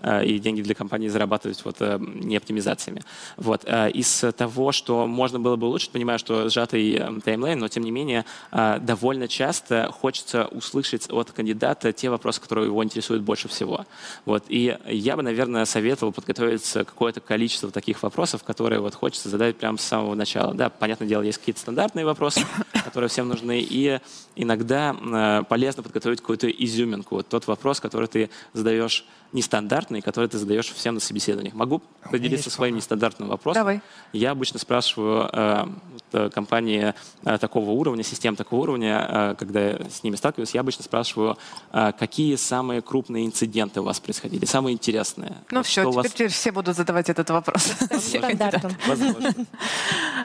Э, и деньги для компании зарабатывать вот э, не оптимизациями. Вот. Из того, что можно было бы улучшить, понимаю, что сжатый таймлайн, но тем не менее довольно часто хочется услышать от кандидата те вопросы, которые его интересуют больше всего. Вот. И я бы, наверное, советовал подготовить какое-то количество таких вопросов, которые вот хочется задать проговорить прямо с самого начала. Да, понятное дело, есть какие-то стандартные вопросы, которые всем нужны, и иногда э, полезно подготовить какую-то изюминку. Вот тот вопрос, который ты задаешь нестандартный, который ты задаешь всем на собеседованиях. Могу поделиться своим нестандартным вопросом? Давай. Я обычно спрашиваю э, э, компании э, такого уровня, систем такого уровня, э, когда я с ними сталкиваюсь, я обычно спрашиваю, э, какие самые крупные инциденты у вас происходили, самые интересные. Ну Вот все, теперь, вас- теперь все будут задавать этот вопрос. Стандартом.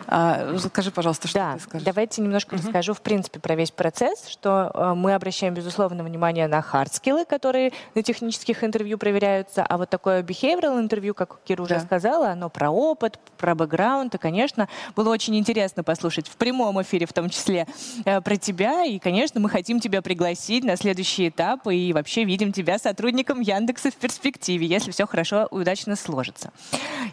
А, Скажи, пожалуйста, что Да, ты скажешь? давайте немножко расскажу, в принципе, про весь процесс, что э, мы обращаем, безусловно, внимание на hard skill ы, которые на технических интервью проверяются, а вот такое behavioral интервью, как Кира уже Да. сказала, оно про опыт, про бэкграунд, и, конечно, было очень интересно послушать в прямом эфире, в том числе, э, про тебя, и, конечно, мы хотим тебя пригласить на следующий этап, и вообще видим тебя сотрудником Яндекса в перспективе, если все хорошо и удачно сложится.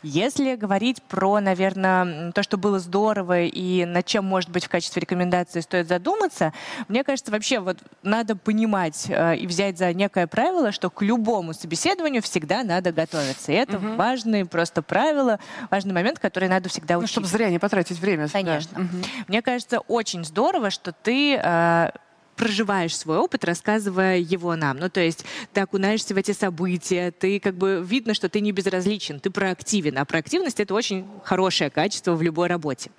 Если говорить про, наверное, то, что было здорово и над чем, может быть, в качестве рекомендации стоит задуматься, мне кажется, вообще вот надо понимать э, и взять за некое правило, что к любому собеседованию всегда надо готовиться. И это важные просто правила, важный момент, который надо всегда Ну, учить. чтобы зря не потратить время. да. Конечно. Мгм. Мне кажется, очень здорово, что ты э, проживаешь свой опыт, рассказывая его нам. Ну, то есть ты окунаешься в эти события, ты как бы видно, что ты не безразличен, ты проактивен. А проактивность — это очень хорошее качество в любой работе.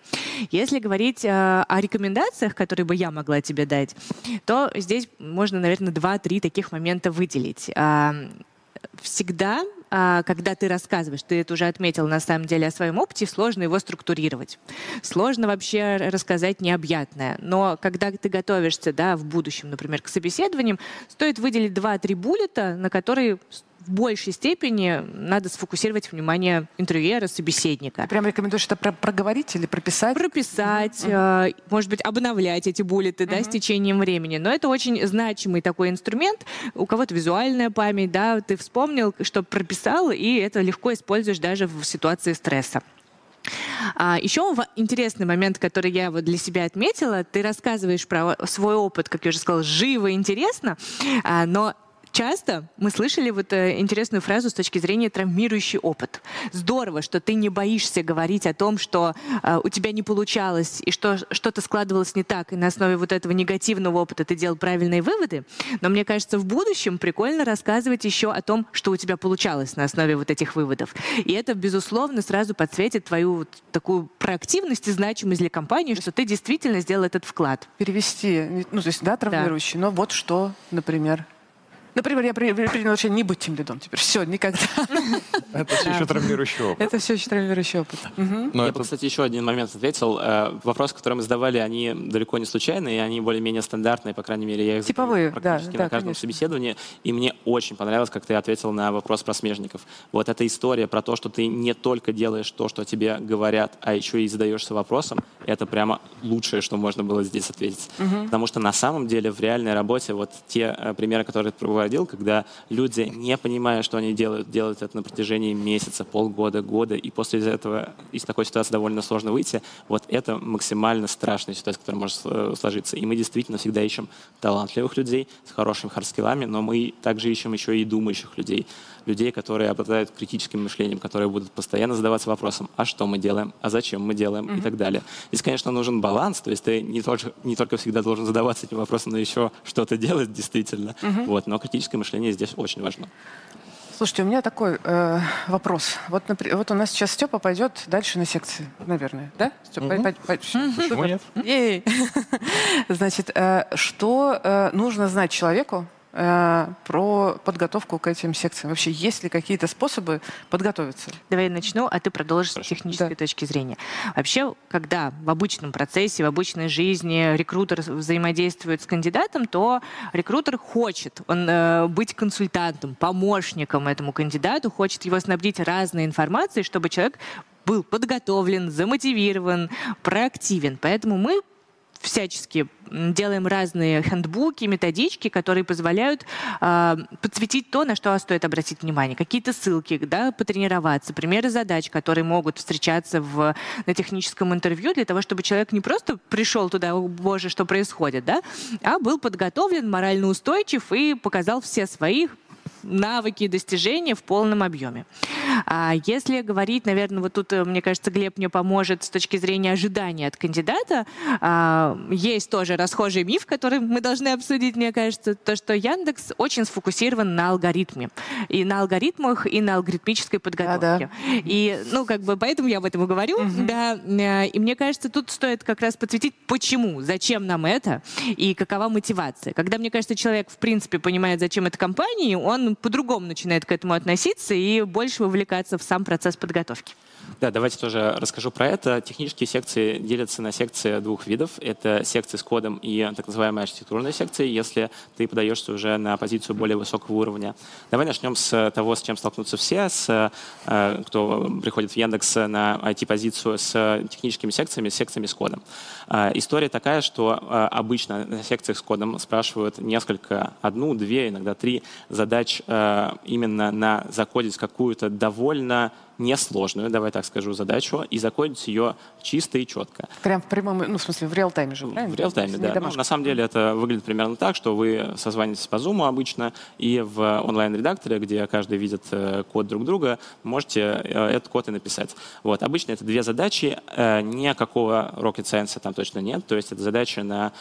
Если говорить э, о рекомендациях, которые бы я могла тебе дать, то здесь можно, наверное, два-три таких момента выделить. Всегда, а, когда ты рассказываешь, ты это уже отметил на самом деле о своем опыте, сложно его структурировать. Сложно вообще рассказать необъятное. Но когда ты готовишься да, в будущем, например, к собеседованиям, стоит выделить 2-3 буллета, на которые в большей степени надо сфокусировать внимание интервьюера, собеседника. Ты прям рекомендуешь это про- проговорить или прописать? прописать, э, может быть, обновлять эти буллеты да, с течением времени. Но это очень значимый такой инструмент. У кого-то визуальная память, да, ты вспомнил, что прописал, и это легко используешь даже в ситуации стресса. А, еще интересный момент, который я вот для себя отметила, ты рассказываешь про свой опыт, как я уже сказала, живо, интересно, а, но Часто мы слышали вот э, интересную фразу с точки зрения травмирующий опыт. Здорово, что ты не боишься говорить о том, что э, у тебя не получалось и что что-то складывалось не так, и на основе вот этого негативного опыта ты делал правильные выводы. Но мне кажется, в будущем прикольно рассказывать еще о том, что у тебя получалось на основе вот этих выводов. И это, безусловно, сразу подсветит твою вот такую проактивность и значимость для компании, что ты действительно сделал этот вклад. Перевести, ну, то есть, да, травмирующий, но вот что, например. Например, я при- при- приняла решение не быть тем лидом теперь. Все, никогда. Это все еще травмирующий опыт. Это все очень травмирующий опыт. Я бы, кстати, еще один момент ответил. Э, Вопросы, которые мы задавали, они далеко не случайные, и они более-менее стандартные, по крайней мере, я их Типовые, да, на каждом собеседовании. И мне очень понравилось, как ты ответил на вопрос про смежников. Вот эта история про то, что ты не только делаешь то, что тебе говорят, а еще и задаешься вопросом, это прямо лучшее, что можно было здесь ответить. Потому что на самом деле в реальной работе вот те э, примеры, которые ты проводил, когда люди, не понимая, что они делают, делают это на протяжении месяца, полгода, года, и после этого из такой ситуации довольно сложно выйти, вот это максимально страшная ситуация, которая может э, сложиться. И мы действительно всегда ищем талантливых людей с хорошими hard skill ами, но мы также ищем еще и думающих людей, людей, которые обладают критическим мышлением, которые будут постоянно задаваться вопросом, а что мы делаем, а зачем мы делаем и так далее. Здесь, конечно, нужен баланс, то есть ты не только, не только всегда должен задаваться этим вопросом, но еще что-то делать действительно. Вот, но критическое мышление здесь очень важно. Слушайте, у меня такой э, вопрос. Вот, вот у нас сейчас Степа пойдет дальше на секции, наверное, да? Степа, пой- пой- пой- Почему нет? Ей. Значит, э, что э, нужно знать человеку про подготовку к этим секциям? Вообще, есть ли какие-то способы подготовиться? Давай я начну, а ты продолжишь с технической Да. точки зрения. Вообще, когда в обычном процессе, в обычной жизни рекрутер взаимодействует с кандидатом, то рекрутер хочет он, э, быть консультантом, помощником этому кандидату, хочет его снабдить разной информацией, чтобы человек был подготовлен, замотивирован, проактивен. Поэтому мы всячески делаем разные хендбуки, методички, которые позволяют э, подсветить то, на что стоит обратить внимание. Какие-то ссылки, да, потренироваться, примеры задач, которые могут встречаться в, на техническом интервью для того, чтобы человек не просто пришел туда, о боже, что происходит, да, а был подготовлен, морально устойчив и показал все свои навыки и достижения в полном объеме. А если говорить, наверное, вот тут, э, мне кажется, Глеб мне поможет с точки зрения ожидания от кандидата, а, есть тоже расхожий миф, который мы должны обсудить, мне кажется, то, что Яндекс очень сфокусирован на алгоритме. И на алгоритмах, и на алгоритмической подготовке. Да, да. И, ну, как бы, поэтому я об этом и говорю, угу. да. Э, и мне кажется, тут стоит как раз подсветить, почему, зачем нам это, и какова мотивация. Когда, мне кажется, человек, в принципе, понимает, зачем это компании, он по-другому начинает к этому относиться и больше вовлекаться в сам процесс подготовки. Да, давайте тоже расскажу про это. Технические секции делятся на секции двух видов. Это секции с кодом и так называемые архитектурные секции, если ты подаешься уже на позицию более высокого уровня. Давай начнем с того, с чем столкнутся все, с, э, кто приходит в Яндекс на IT-позицию с техническими секциями, с секциями с кодом. Э, история такая, что э, обычно на секциях с кодом спрашивают несколько, одну, две, иногда три задач именно на закодить какую-то довольно несложную, давай так скажу, задачу и закодить ее чисто и четко. Прям в прямом, ну, в смысле, в реал-тайме же, правильно? В реал-тайме, да. Ну, на самом деле это выглядит примерно так, что вы созваниваетесь по Zoom обычно, и в онлайн-редакторе, где каждый видит э, код друг друга, можете э, этот код и написать. Вот. Обычно это две задачи, э, никакого rocket science там точно нет, то есть это задача на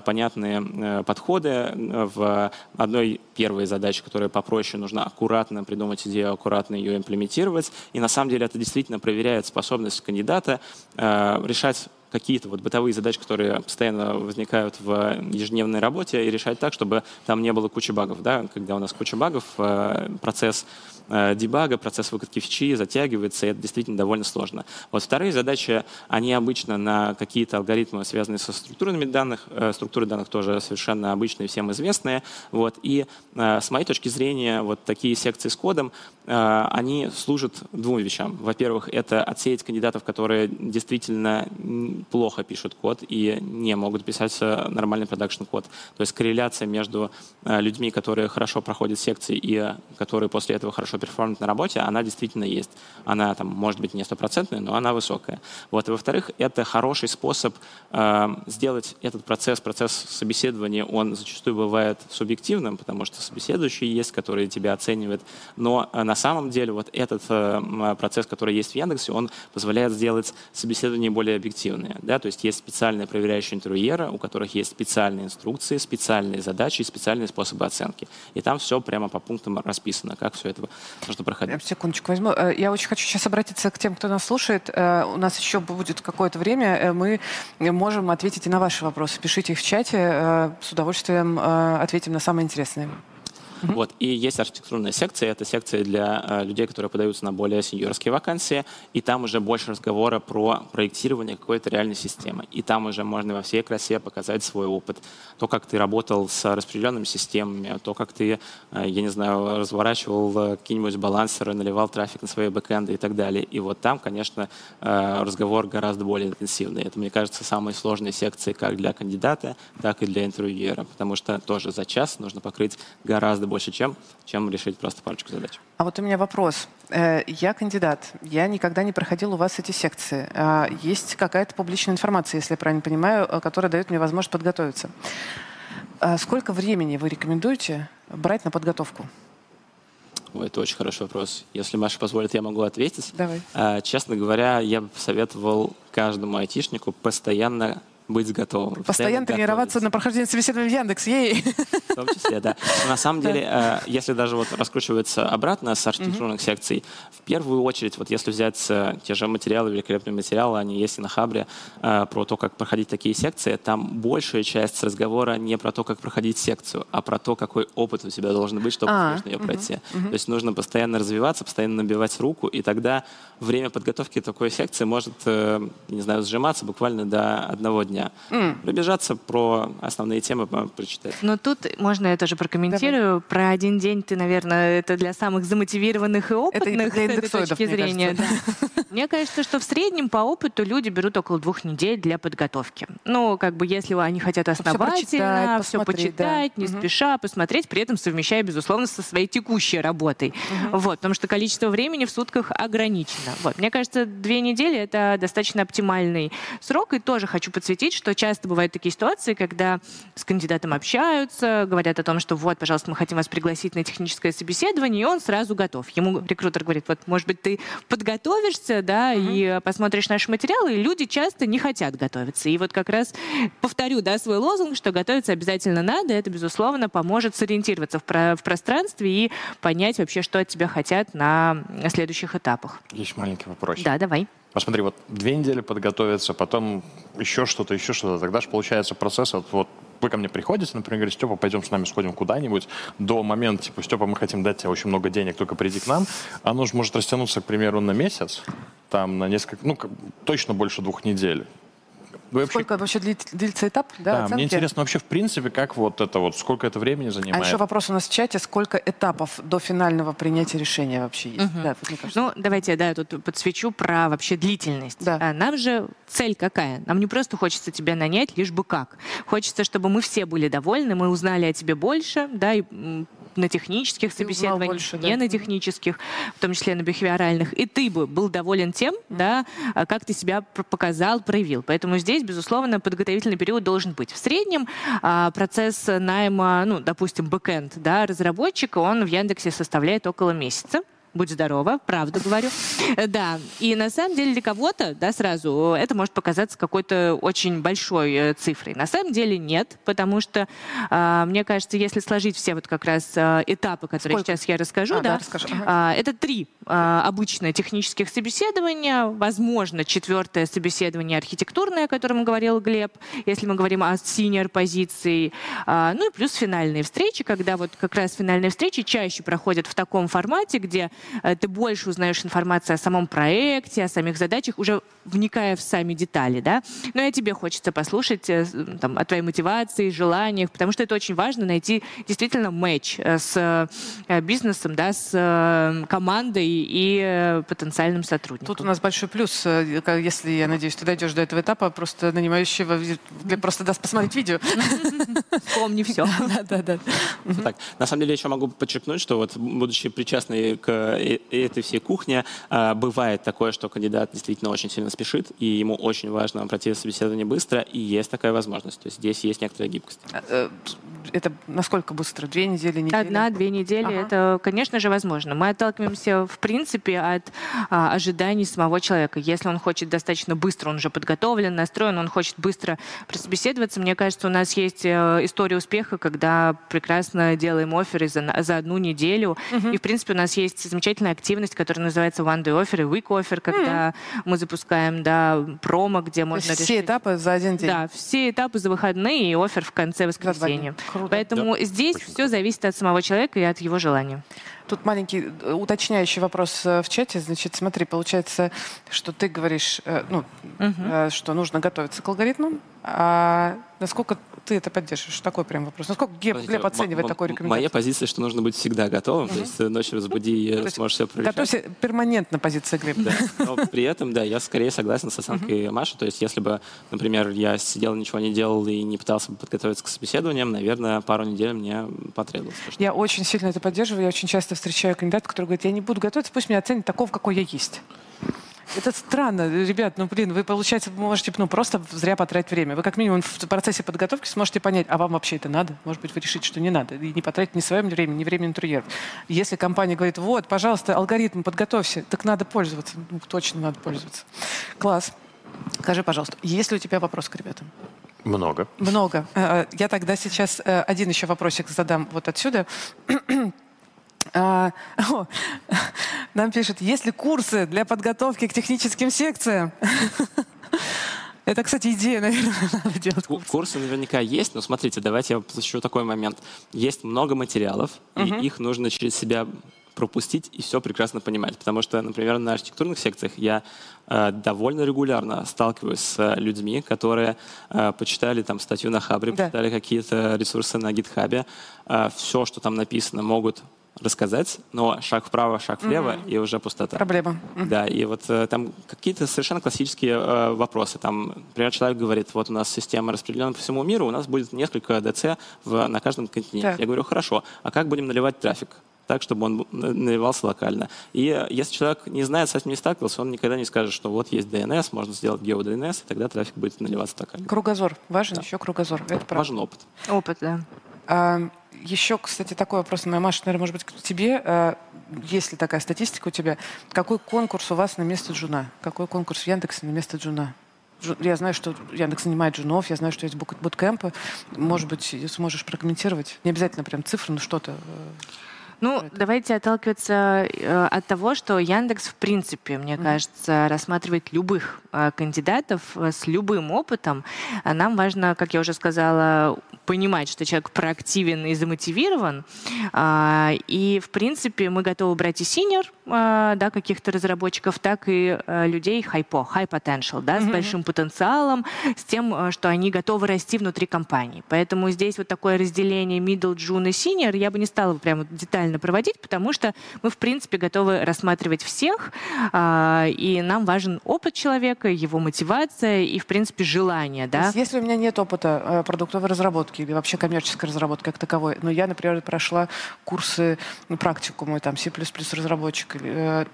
понятные подходы. В одной первой задаче, которая попроще, нужно аккуратно придумать идею, аккуратно ее имплементировать, и на самом деле это действительно проверяет способность кандидата э, решать какие-то вот бытовые задачи, которые постоянно возникают в ежедневной работе, и решать так, чтобы там не было кучи багов. Да? Когда у нас куча багов, э, процесс Э, дебага, процесс выкатки фичи затягивается, и это действительно довольно сложно. Вот вторые задачи, они обычно на какие-то алгоритмы, связанные со структурами данных, э, структуры данных тоже совершенно обычные, всем известные. Вот. И с моей точки зрения, вот такие секции с кодом, они служат двум вещам. Во-первых, это отсеять кандидатов, которые действительно плохо пишут код и не могут писать нормальный production-код. То есть корреляция между людьми, которые хорошо проходят секции и которые после этого хорошо perform ит на работе, она действительно есть. Она там может быть не стопроцентная, но она высокая. Вот. И во-вторых, это хороший способ э, сделать этот процесс, процесс собеседования, он зачастую бывает субъективным, потому что собеседующие есть, которые тебя оценивают. Но э, на самом деле вот этот э, процесс, который есть в Яндексе, он позволяет сделать собеседование более объективное. Да? То есть есть специальные проверяющие интервьюера, у которых есть специальные инструкции, специальные задачи и специальные способы оценки. И там все прямо по пунктам расписано, как все это нужно проходить. Секундочку возьму. Э, я очень хочу сейчас обратиться к тем, кто нас слушает. Э, у нас еще будет какое-то время. Э, мы можем ответить и на ваши вопросы. Пишите их в чате. С удовольствием ответим на самые интересные. Mm-hmm. Вот. И есть архитектурная секция. Это секция для э, людей, которые подаются на более сеньорские вакансии. И там уже больше разговора про проектирование какой-то реальной системы. И там уже можно во всей красе показать свой опыт. То, как ты работал с распределенными системами, то, как ты, э, я не знаю, разворачивал э, какие-нибудь балансеры, наливал трафик на свои бэкэнды и так далее. И вот там, конечно, э, разговор гораздо более интенсивный. Это, мне кажется, самые сложные секции как для кандидата, так и для интервьюера. Потому что тоже за час нужно покрыть гораздо гораздо больше, чем, чем решить просто парочку задач. А вот у меня вопрос. Э, я кандидат, я никогда не проходил у вас эти секции. А есть какая-то публичная информация, если я правильно понимаю, э, которая дает мне возможность подготовиться. А сколько времени вы рекомендуете брать на подготовку? Ой, это очень хороший вопрос. Если Маша позволит, я могу ответить. Давай. А, честно говоря, я бы советовал каждому айтишнику постоянно быть готовым. Постоянно тренироваться на прохождение собеседования в Яндекс, ей. В том числе, да. На самом деле, э, если даже вот раскручиваться обратно с архитектурных секций, в первую очередь, вот если взять э, те же материалы, великолепные материалы, они есть и на Хабре, э, про то, как проходить такие секции, там большая часть разговора не про то, как проходить секцию, а про то, какой опыт у тебя должен быть, чтобы а, успешно ее пройти. То есть нужно постоянно развиваться, постоянно набивать руку, и тогда время подготовки такой секции может, не знаю, сжиматься буквально до одного дня дня. Mm. Пробежаться про основные темы, прочитать. Но тут можно я тоже прокомментирую. Давай. Про один день ты, наверное, это для самых замотивированных и опытных это для с этой точки зрения. Мне кажется. Да. мне кажется, что в среднем по опыту люди берут около двух недель для подготовки. Ну, как бы если они хотят основательно, все почитать, да. не угу. спеша, посмотреть, при этом совмещая, безусловно, со своей текущей работой. Угу. Вот, потому что количество времени в сутках ограничено. Вот. Мне кажется, две недели — это достаточно оптимальный срок. И тоже хочу подсветить, допустить, что часто бывают такие ситуации, когда с кандидатом общаются, говорят о том, что вот, пожалуйста, мы хотим вас пригласить на техническое собеседование, и он сразу готов. Ему рекрутер говорит, вот, может быть, ты подготовишься, да, mm-hmm. и посмотришь наши материалы, и люди часто не хотят готовиться. И вот как раз повторю, да, свой лозунг, что готовиться обязательно надо, это, безусловно, поможет сориентироваться в, про- в пространстве и понять вообще, что от тебя хотят на следующих этапах. Есть маленький вопрос. Да, давай. Посмотри, вот две недели подготовиться, потом еще что-то, еще что-то. Тогда же получается процесс вот, вот вы ко мне приходите, например, говорите, Степа, пойдем с нами сходим куда-нибудь, до момента, типа, Степа, мы хотим дать тебе очень много денег, только приди к нам, оно же может растянуться, к примеру, на месяц, там, на несколько, ну, точно больше двух недель. Вы вообще... Сколько вообще длится этап? Да, да мне интересно вообще в принципе, как вот это вот, сколько это времени занимает. А еще вопрос у нас в чате, сколько этапов до финального принятия решения вообще есть? Угу. Да, вот, ну, давайте да, я тут подсвечу про вообще длительность. Да. А, нам же цель какая? Нам не просто хочется тебя нанять, лишь бы как. Хочется, чтобы мы все были довольны, мы узнали о тебе больше, да, и на технических собеседованиях, больше, не да. на технических, в том числе на бихевиоральных, и ты бы был доволен тем, mm-hmm. да, а, как ты себя показал, проявил. Поэтому здесь, безусловно, подготовительный период должен быть. В среднем а, процесс найма, ну, допустим, бэкэнд, да, разработчика, он в Яндексе составляет около месяца будь здорова, правду говорю. Да, и на самом деле для кого-то, да, сразу, это может показаться какой-то очень большой э, цифрой. На самом деле нет, потому что, э, мне кажется, если сложить все вот как раз э, этапы, которые Сколько? сейчас я расскажу, а, да, да расскажу. Ага. Э, это три э, обычно технических собеседования, возможно, четвертое собеседование архитектурное, о котором говорил Глеб, если мы говорим о синер позиции, э, ну и плюс финальные встречи, когда вот как раз финальные встречи чаще проходят в таком формате, где Э, ты больше узнаешь информации о самом проекте, о самих задачах, уже вникая в сами детали, да. Но и тебе хочется послушать э, там, о твоей мотивации, желаниях, потому что это очень важно найти действительно матч э, с бизнесом, да, с командой и потенциальным сотрудником. Тут у нас большой плюс, если, я надеюсь, ты дойдешь до этого этапа, просто нанимающего просто даст посмотреть видео. Помни все. Да, да, да. Так, на самом деле еще могу подчеркнуть, что вот будучи причастной к этой всей кухне бывает такое, что кандидат действительно очень сильно спешит, и ему очень важно пройти собеседование быстро, и есть такая возможность. То есть здесь есть некоторая гибкость. Это насколько быстро? Две недели, неделя? Одна-две недели. Ага. Это, конечно же, возможно. Мы отталкиваемся, в принципе, от а, ожиданий самого человека. Если он хочет достаточно быстро, он уже подготовлен, настроен, он хочет быстро прособеседоваться. Мне кажется, у нас есть э, история успеха, когда прекрасно делаем оферы за, за одну неделю. Угу. И, в принципе, у нас есть замечательная активность, которая называется One Day Offer и Week Offer, когда mm. мы запускаем да, промо, где можно решить... все этапы за один день? Да, все этапы за выходные и офер в конце воскресенья. Круто. Поэтому да. здесь Очень все зависит от самого человека и от его желания. Тут маленький э, уточняющий вопрос э, в чате. Значит, смотри, получается, что ты говоришь, э, ну, угу. что нужно готовиться к алгоритмам. А насколько ты это поддерживаешь? Такой прям вопрос. Насколько Глеб, Глеб оценивает такой рекомендацию? Моя позиция, что нужно быть всегда готовым. То есть ночью разбуди и сможешь все прорешать. Готовься перманентно позиция Глеба. Да. Но при этом, да, я скорее согласен с оценкой Маши. То есть если бы, например, я сидел, ничего не делал и не пытался бы подготовиться к собеседованиям, наверное, пару недель мне потребовалось. Я очень сильно это поддерживаю. Я очень часто встречаю кандидатов, которые говорят, я не буду готовиться, пусть меня оценят такого, какой я есть. Это странно, ребят, ну блин, вы, получается, можете ну, просто зря потратить время. Вы как минимум в процессе подготовки сможете понять, а вам вообще это надо? Может быть, вы решите, что не надо, и не потратить ни свое время, ни время интерьер. Если компания говорит, вот, пожалуйста, алгоритм, подготовься, так надо пользоваться. Ну, точно надо пользоваться. Класс. Скажи, пожалуйста, есть ли у тебя вопрос к ребятам? Много. Много. Э, э, я тогда сейчас э, один еще вопросик задам вот отсюда. А, о, нам пишут, есть ли курсы для подготовки к техническим секциям? Это, кстати, идея, наверное, надо делать курсы. Курсы наверняка есть, но смотрите, давайте я еще такой момент. Есть много материалов, угу. и их нужно через себя пропустить и все прекрасно понимать. Потому что, например, на архитектурных секциях я э, довольно регулярно сталкиваюсь с э, людьми, которые э, почитали там статью на Хабре, да. почитали какие-то ресурсы на гитхабе, э, все, что там написано, могут рассказать, но шаг вправо, шаг влево, mm-hmm. и уже пустота. Проблема. Mm-hmm. Да, и вот э, там какие-то совершенно классические э, вопросы. Там, например, человек говорит, вот у нас система распределена по всему миру, у нас будет несколько ДЦ в, на каждом континенте. Yeah. Я говорю, хорошо, а как будем наливать трафик? так, чтобы он наливался локально. И если человек не знает, с этим не сталкивался, он никогда не скажет, что вот есть DNS, можно сделать GeoDNS, и тогда трафик будет наливаться локально. Кругозор. Важен да. еще кругозор. Это правда. Важен опыт. Опыт, да. Еще, кстати, такой вопрос, моя Маша, наверное, может быть, к тебе. А, есть ли такая статистика у тебя? Какой конкурс у вас на место джуна? Какой конкурс в Яндексе на место джуна? Я знаю, что Яндекс занимает джунов, я знаю, что есть буткемпы. Может быть, сможешь прокомментировать? Не обязательно прям цифры, но что-то. Ну, давайте отталкиваться э, от того, что Яндекс, в принципе, мне mm-hmm. кажется, рассматривает любых э, кандидатов э, с любым опытом. А нам важно, как я уже сказала, понимать, что человек проактивен и замотивирован. А, и, в принципе, мы готовы брать и senior, да, каких-то разработчиков, так и а, людей hipo, high potential, да, mm-hmm. с большим потенциалом, с тем, а, что они готовы расти внутри компании. Поэтому здесь вот такое разделение middle, junior и senior я бы не стала прямо детально проводить, потому что мы, в принципе, готовы рассматривать всех, а, и нам важен опыт человека, его мотивация и, в принципе, желание. Да? есть, если у меня нет опыта э, продуктовой разработки или вообще коммерческой разработки как таковой, но я, например, прошла курсы, ну, практикумы, там, C++ разработчик,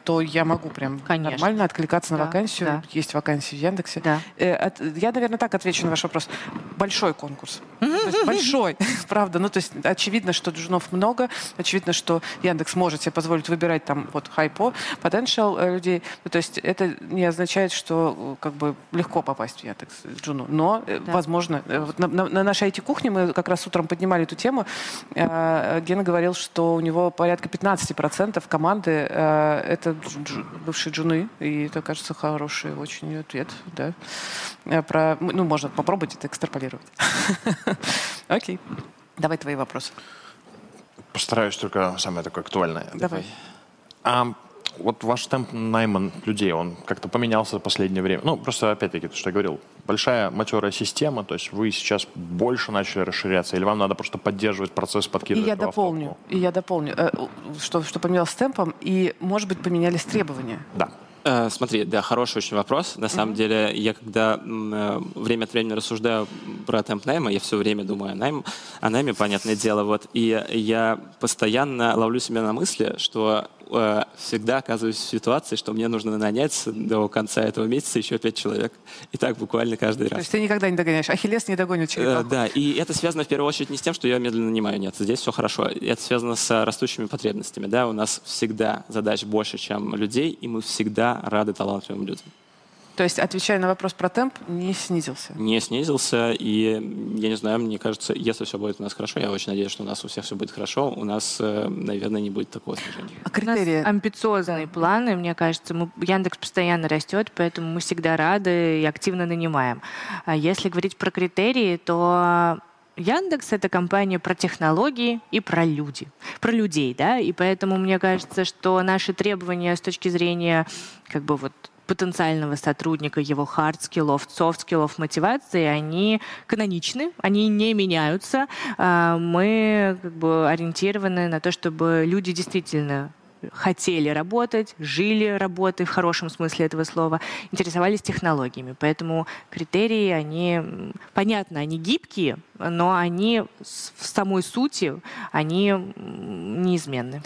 то я могу прям Конечно. нормально откликаться на да, вакансию. Да. Есть вакансии в Яндексе. Да. Э, я, наверное, так отвечу на ваш вопрос. Большой конкурс. Большой, правда. Ну, то есть очевидно, что джунов много, очевидно, что Яндекс может себе позволить выбирать там вот хайпо, potential э, людей. Ну, то есть это не означает, что э, как бы легко попасть в Яндекс Джуну. Но, э, да. возможно, вот на, на, на нашей IT-кухне мы как раз утром поднимали эту тему. Гена говорил, что у него порядка 15% команды это дж, бывшие джуны. И это, кажется, хороший очень ответ. Да? Про, ну, можно попробовать это экстраполировать. Окей. Давай твои вопросы. Постараюсь только самое такое актуальное. Давай. А вот ваш темп найма людей, он как-то поменялся в последнее время? Ну, просто опять-таки, то, что я говорил, большая матерая система, то есть вы сейчас больше начали расширяться, или вам надо просто поддерживать процесс подкидывать И я дополню, и я дополню, что, что поменялось с темпом, и, может быть, поменялись требования. Да. Э, смотри, да, хороший очень вопрос. На самом деле, я когда э, время от времени рассуждаю про темп найма, я все время думаю о, найм, о найме, понятное дело. Вот, и я постоянно ловлю себя на мысли, что э, всегда оказываюсь в ситуации, что мне нужно нанять до конца этого месяца еще пять человек. И так буквально каждый раз. То есть ты никогда не догоняешь. Ахиллес не догонит человека. Э, да, и это связано в первую очередь не с тем, что я медленно нанимаю. Нет, здесь все хорошо. Это связано с растущими потребностями. Да? У нас всегда задач больше, чем людей, и мы всегда рады талантливым людям. То есть, отвечая на вопрос про темп, не снизился? Не снизился, и я не знаю, мне кажется, если все будет у нас хорошо, я очень надеюсь, что у нас у всех все будет хорошо, у нас, э, наверное, не будет такого снижения. А критерии? У нас амбициозные планы, мне кажется. Мы, Яндекс постоянно растет, поэтому мы всегда рады и активно нанимаем. А если говорить про критерии, то Яндекс — это компания про технологии и про люди, про людей, да, и поэтому мне кажется, что наши требования с точки зрения как бы вот потенциального сотрудника, его hard skill ов, soft skill ов, мотивации, они каноничны, они не меняются. А, мы как бы ориентированы на то, чтобы люди действительно хотели работать, жили работой в хорошем смысле этого слова, интересовались технологиями. Поэтому критерии, они, понятно, они гибкие, но они в самой сути, они неизменны.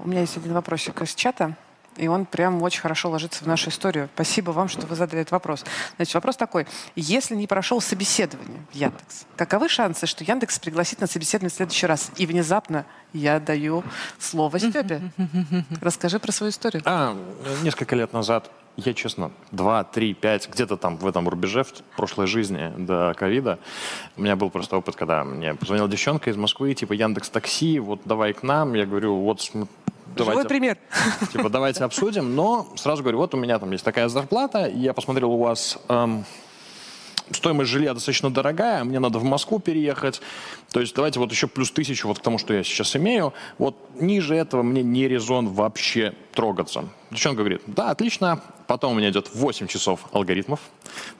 У меня есть один вопросик из чата и он прям очень хорошо ложится в нашу историю. Спасибо вам, что вы задали этот вопрос. Значит, вопрос такой. Если не прошел собеседование в Яндекс, каковы шансы, что Яндекс пригласит на собеседование в следующий раз? И внезапно я даю слово Степе. Расскажи про свою историю. А, несколько лет назад я, честно, два, три, пять, где-то там в этом рубеже в прошлой жизни до ковида, у меня был просто опыт, когда мне позвонила девчонка из Москвы, типа Яндекс Такси, вот давай к нам. Я говорю, вот давайте, Живой пример. Типа, давайте обсудим. Но сразу говорю, вот у меня там есть такая зарплата, я посмотрел у вас эм, стоимость жилья достаточно дорогая, мне надо в Москву переехать. То есть давайте вот еще плюс тысячу вот к тому, что я сейчас имею. Вот ниже этого мне не резон вообще трогаться. Девчонка говорит, да, отлично, Потом у меня идет 8 часов алгоритмов.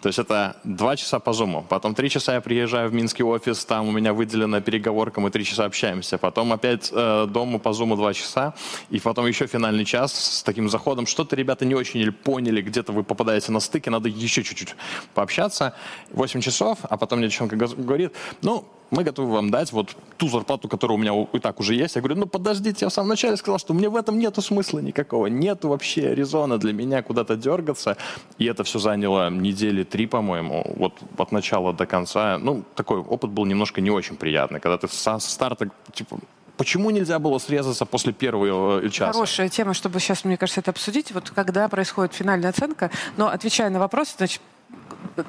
То есть это 2 часа по зуму. Потом 3 часа я приезжаю в Минский офис, там у меня выделена переговорка, мы 3 часа общаемся. Потом опять э, дома по зуму 2 часа. И потом еще финальный час с таким заходом. Что-то ребята не очень или поняли, где-то вы попадаете на стыке, надо еще чуть-чуть пообщаться. 8 часов, а потом мне девчонка говорит, ну, мы готовы вам дать вот ту зарплату, которая у меня и так уже есть. Я говорю, ну подождите, я в самом начале сказал, что мне в этом нету смысла никакого, нету вообще резона для меня куда-то дергаться. И это все заняло недели три, по-моему, вот от начала до конца. Ну, такой опыт был немножко не очень приятный, когда ты со старта, типа, Почему нельзя было срезаться после первого э, часа? Хорошая тема, чтобы сейчас, мне кажется, это обсудить. Вот когда происходит финальная оценка, но отвечая на вопрос, значит,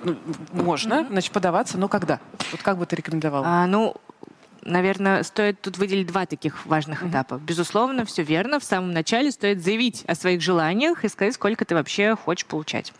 ну, можно, mm-hmm. значит, подаваться, но когда? Вот как бы ты рекомендовал? А, ну, наверное, стоит тут выделить два таких важных mm-hmm. этапа. Безусловно, все верно. В самом начале стоит заявить о своих желаниях и сказать, сколько ты вообще хочешь получать.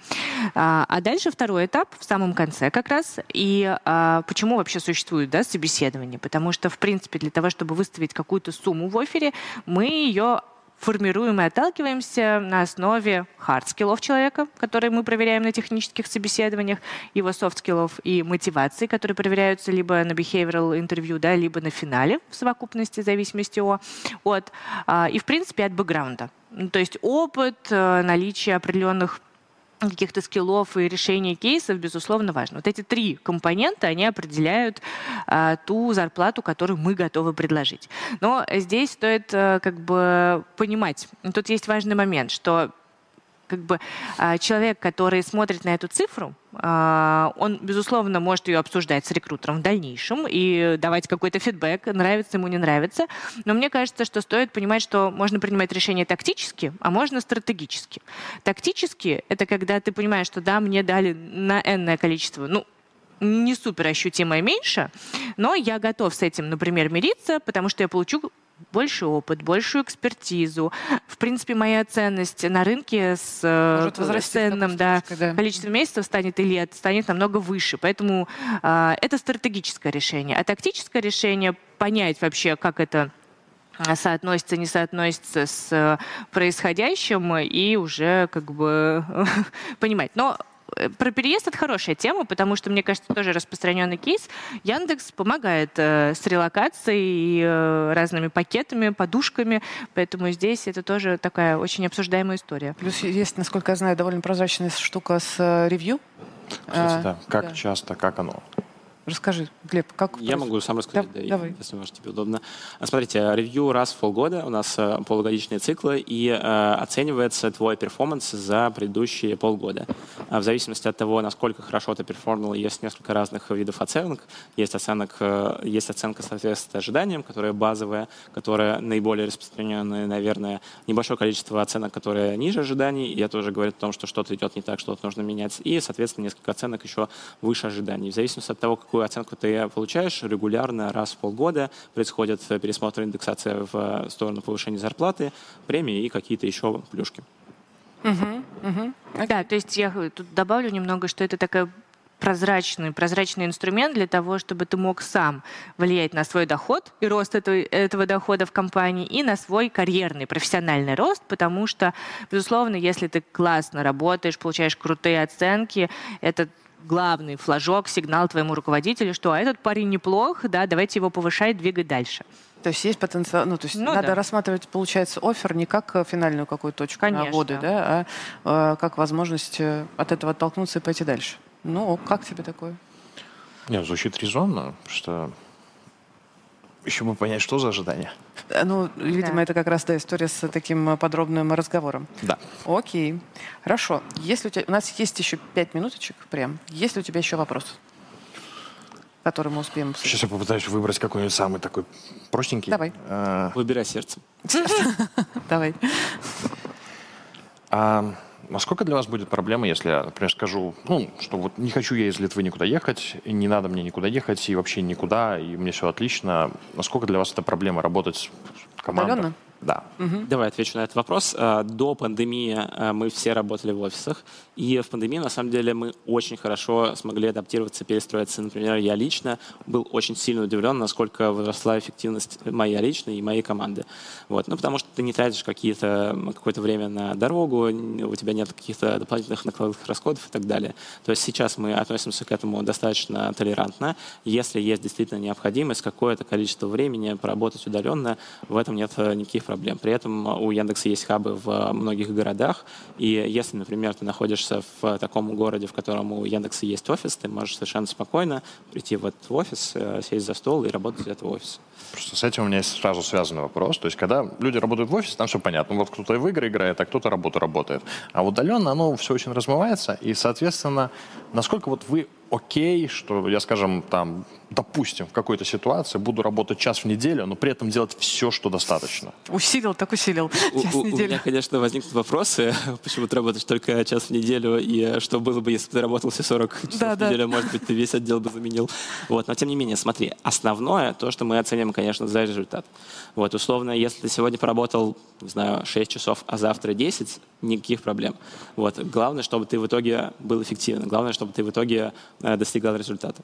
А, а дальше второй этап в самом конце как раз. И а, почему вообще существует да, собеседование? Потому что, в принципе, для того, чтобы выставить какую-то сумму в офере, мы ее формируем и отталкиваемся на основе hard skill ов человека, которые мы проверяем на технических собеседованиях, его soft skill ов и мотивации, которые проверяются либо на behavioral интервью, да, либо на финале в совокупности, в зависимости от, а, и, в принципе, от бэкграунда. Ну, то есть опыт, э, наличие определенных каких-то skill ов и решения кейсов, безусловно, важно. Вот эти три компонента, они определяют а, ту зарплату, которую мы готовы предложить. Но здесь стоит а, как бы понимать, тут есть важный момент, что как бы а, человек, который смотрит на эту цифру, а, он, безусловно, может ее обсуждать с рекрутером в дальнейшем и давать какой-то фидбэк, нравится ему, не нравится. Но мне кажется, что стоит понимать, что можно принимать решения тактически, а можно стратегически. Тактически — это когда ты понимаешь, что да, мне дали на энное количество, ну, не супер ощутимо меньше, но я готов с этим, например, мириться, потому что я получу больше опыт, большую экспертизу. В принципе, моя ценность на рынке с э, ценным да, да. количеством месяцев станет и лет станет намного выше. Поэтому э, это стратегическое решение. А тактическое решение понять вообще, как это а, соотносится, не соотносится с э, происходящим и уже как бы понимать. Но про переезд это хорошая тема, потому что, мне кажется, тоже распространенный кейс. Яндекс помогает э, с релокацией, э, разными пакетами, подушками, поэтому здесь это тоже такая очень обсуждаемая история. Плюс есть, насколько я знаю, довольно прозрачная штука с э, ревью. Кстати, а, да. Как да. часто, как оно? Расскажи, Глеб, как... Я могу сам рассказать, да, да, давай. если может тебе удобно. А, смотрите, ревью раз в полгода, у нас э, полугодичные циклы, и э, оценивается твой performance за предыдущие полгода. А в зависимости от того, насколько хорошо ты перформил, есть несколько разных видов оценок. Есть, оценок, э, есть оценка соответствует ожиданиям, которая базовая, которая наиболее распространенная, наверное, небольшое количество оценок, которые ниже ожиданий, и это уже говорит о том, что что-то идет не так, что-то нужно менять, и, соответственно, несколько оценок еще выше ожиданий. В зависимости от того, какой какую оценку ты получаешь, регулярно раз в полгода происходит пересмотр индексация в сторону повышения зарплаты, премии и какие-то еще плюшки. Угу, угу. Да, то есть я тут добавлю немного, что это такая прозрачный, прозрачный инструмент для того, чтобы ты мог сам влиять на свой доход и рост этого, этого дохода в компании, и на свой карьерный, профессиональный рост, потому что, безусловно, если ты классно работаешь, получаешь крутые оценки, это главный флажок, сигнал твоему руководителю, что «А этот парень неплох, да, давайте его повышать, двигать дальше. То есть есть потенциал, ну то есть ну, надо да. рассматривать, получается, офер не как э, финальную какую-то точку Конечно. годы, да, а э, как возможность э, от этого оттолкнуться и пойти дальше. Ну, как тебе такое? Не, звучит резонно, что еще бы понять, что за ожидания. Э, ну, видимо, да. это как раз да, история с таким подробным разговором. Да. Окей. Хорошо. Если у тебя... У нас есть еще пять минуточек прям. Есть ли у тебя еще вопрос? который мы успеем обсудить. Сейчас я попытаюсь выбрать какой-нибудь самый такой простенький. Давай. А... Выбирай сердце. Давай. Насколько для вас будет проблема, если я, например, скажу, ну, что вот не хочу я из Литвы никуда ехать, и не надо мне никуда ехать, и вообще никуда, и мне все отлично. Насколько для вас это проблема работать командой? Удаленно? Да. Угу. Давай отвечу на этот вопрос. А, до пандемии а, мы все работали в офисах, и в пандемии, на самом деле, мы очень хорошо смогли адаптироваться, перестроиться. Например, я лично был очень сильно удивлен, насколько возросла эффективность моя личная и моей команды. Вот. Ну, потому что ты не тратишь какие-то, какое-то время на дорогу, у тебя нет каких-то дополнительных накладных расходов и так далее. То есть сейчас мы относимся к этому достаточно толерантно. Если есть действительно необходимость какое-то количество времени поработать удаленно, в этом нет никаких проблем. При этом у Яндекса есть хабы в многих городах, и если, например, ты находишься в таком городе, в котором у Яндекса есть офис, ты можешь совершенно спокойно прийти в этот офис, э, сесть за стол и работать из этого офиса. Просто с этим у меня есть сразу связанный вопрос. То есть, когда люди работают в офисе, там все понятно. Вот кто-то в игры играет, а кто-то работу работает. А удаленно оно все очень размывается. И, соответственно, насколько вот вы окей, что я, скажем, там, допустим, в какой-то ситуации буду работать час в неделю, но при этом делать все, что достаточно. Усилил, так усилил. У, час у, в неделю. у меня, конечно, возникнут вопросы, почему ты работаешь только час в неделю, и что было бы, если бы ты работал все 40 часов да, в неделю, да. может быть, ты весь отдел бы заменил. Вот. Но, тем не менее, смотри, основное, то, что мы оценим, конечно, за результат. Вот, условно, если ты сегодня поработал, не знаю, 6 часов, а завтра 10, никаких проблем. Вот. Главное, чтобы ты в итоге был эффективен. Главное, чтобы ты в итоге э, достигал результата.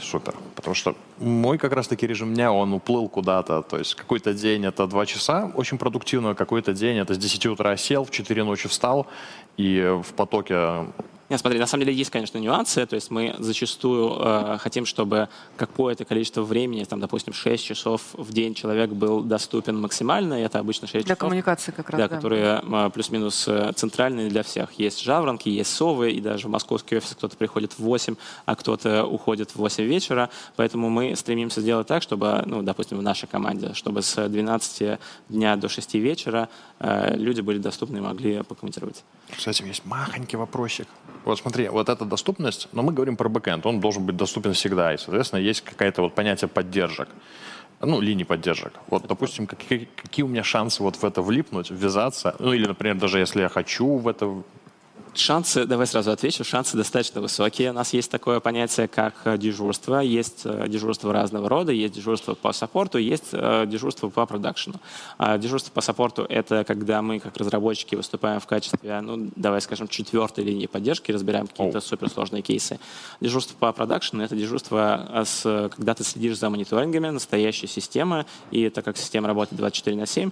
Супер. Потому что мой как раз-таки режим дня, он уплыл куда-то. То есть какой-то день это 2 часа, очень продуктивно, какой-то день это с 10 утра сел, в 4 ночи встал, и в потоке нет, смотри, на самом деле есть, конечно, нюансы. То есть мы зачастую э, хотим, чтобы какое-то количество времени, там, допустим, 6 часов в день человек был доступен максимально. И это обычно 6 для часов. Для коммуникации как раз, да. да. которые э, плюс-минус э, центральные для всех. Есть жаворонки, есть совы, и даже в московский офис кто-то приходит в 8, а кто-то уходит в 8 вечера. Поэтому мы стремимся сделать так, чтобы, ну, допустим, в нашей команде, чтобы с 12 дня до 6 вечера э, люди были доступны и могли покомментировать. С этим есть махонький вопросик. Вот смотри, вот эта доступность, но мы говорим про бэкэнд, он должен быть доступен всегда, и, соответственно, есть какое-то вот понятие поддержек. Ну, линии поддержек. Вот, допустим, какие, какие у меня шансы вот в это влипнуть, ввязаться, ну, или, например, даже если я хочу в это Шансы, давай сразу отвечу, шансы достаточно высокие. У нас есть такое понятие, как э, дежурство. Есть э, дежурство разного рода, есть дежурство по саппорту, есть э, дежурство по продакшену. А дежурство по саппорту — это когда мы, как разработчики, выступаем в качестве, ну, давай скажем, четвертой линии поддержки, разбираем какие-то суперсложные кейсы. Дежурство по продакшену — это дежурство, с, когда ты следишь за мониторингами настоящей системы, и так как система работает 24 на 7,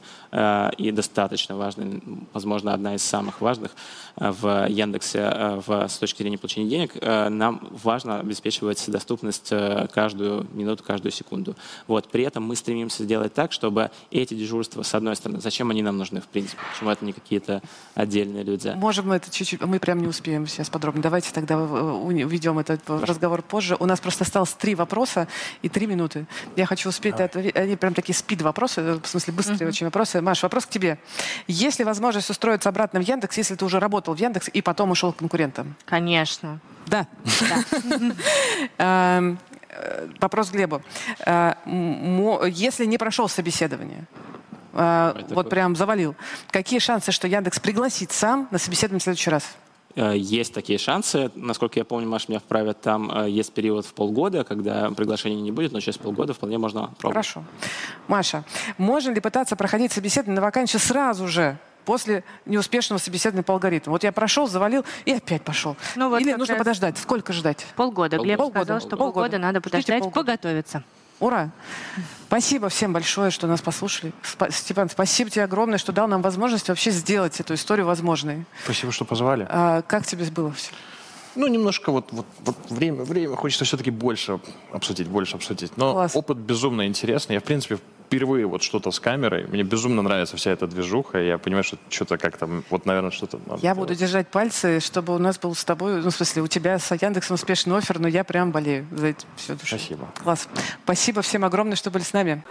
и достаточно важная, возможно, одна из самых важных в Яндексе э, в, с точки зрения получения денег, э, нам важно обеспечивать доступность э, каждую минуту, каждую секунду. Вот. При этом мы стремимся сделать так, чтобы эти дежурства, с одной стороны, зачем они нам нужны, в принципе? Почему это не какие-то отдельные люди? Можем мы это чуть-чуть, мы прям не успеем сейчас подробно. Давайте тогда уведем этот Хорошо. разговор позже. У нас просто осталось три вопроса и три минуты. Я хочу успеть, ответить. они прям такие спид-вопросы, в смысле быстрые uh-huh. очень вопросы. Маш, вопрос к тебе. Есть ли возможность устроиться обратно в Яндекс, если ты уже работал в Яндекс и потом ушел к конкурентам? Конечно. Да. Эм, э, вопрос к Глебу. Э, если не прошел собеседование, э, вот прям завалил, какие шансы, что Яндекс пригласит сам на собеседование в следующий раз? Есть такие шансы. Насколько я помню, Маша меня вправит, там есть период в полгода, когда приглашения не будет, но через полгода вполне можно пробовать. Хорошо. Маша, можно ли пытаться проходить собеседование на вакансию сразу же, после неуспешного собеседования по алгоритму. Вот я прошел, завалил и опять пошел. Ну, вот Или нужно подождать? Сколько ждать? Полгода. Глеб полгода. сказал, что полгода, полгода надо подождать, полгода. поготовиться. Ура! Спасибо всем большое, что нас послушали. Степан, спасибо тебе огромное, что дал нам возможность вообще сделать эту историю возможной. Спасибо, что позвали. А, как тебе было все? Ну, немножко вот, вот, вот время, время хочется все-таки больше обсудить, больше обсудить. Но Класс. опыт безумно интересный. Я, в принципе, впервые вот что-то с камерой. Мне безумно нравится вся эта движуха. И я понимаю, что что-то как-то, вот, наверное, что-то надо Я делать. буду держать пальцы, чтобы у нас был с тобой, ну, в смысле, у тебя с Яндексом успешный офер, но я прям болею за это все Спасибо. Класс. Спасибо всем огромное, что были с нами.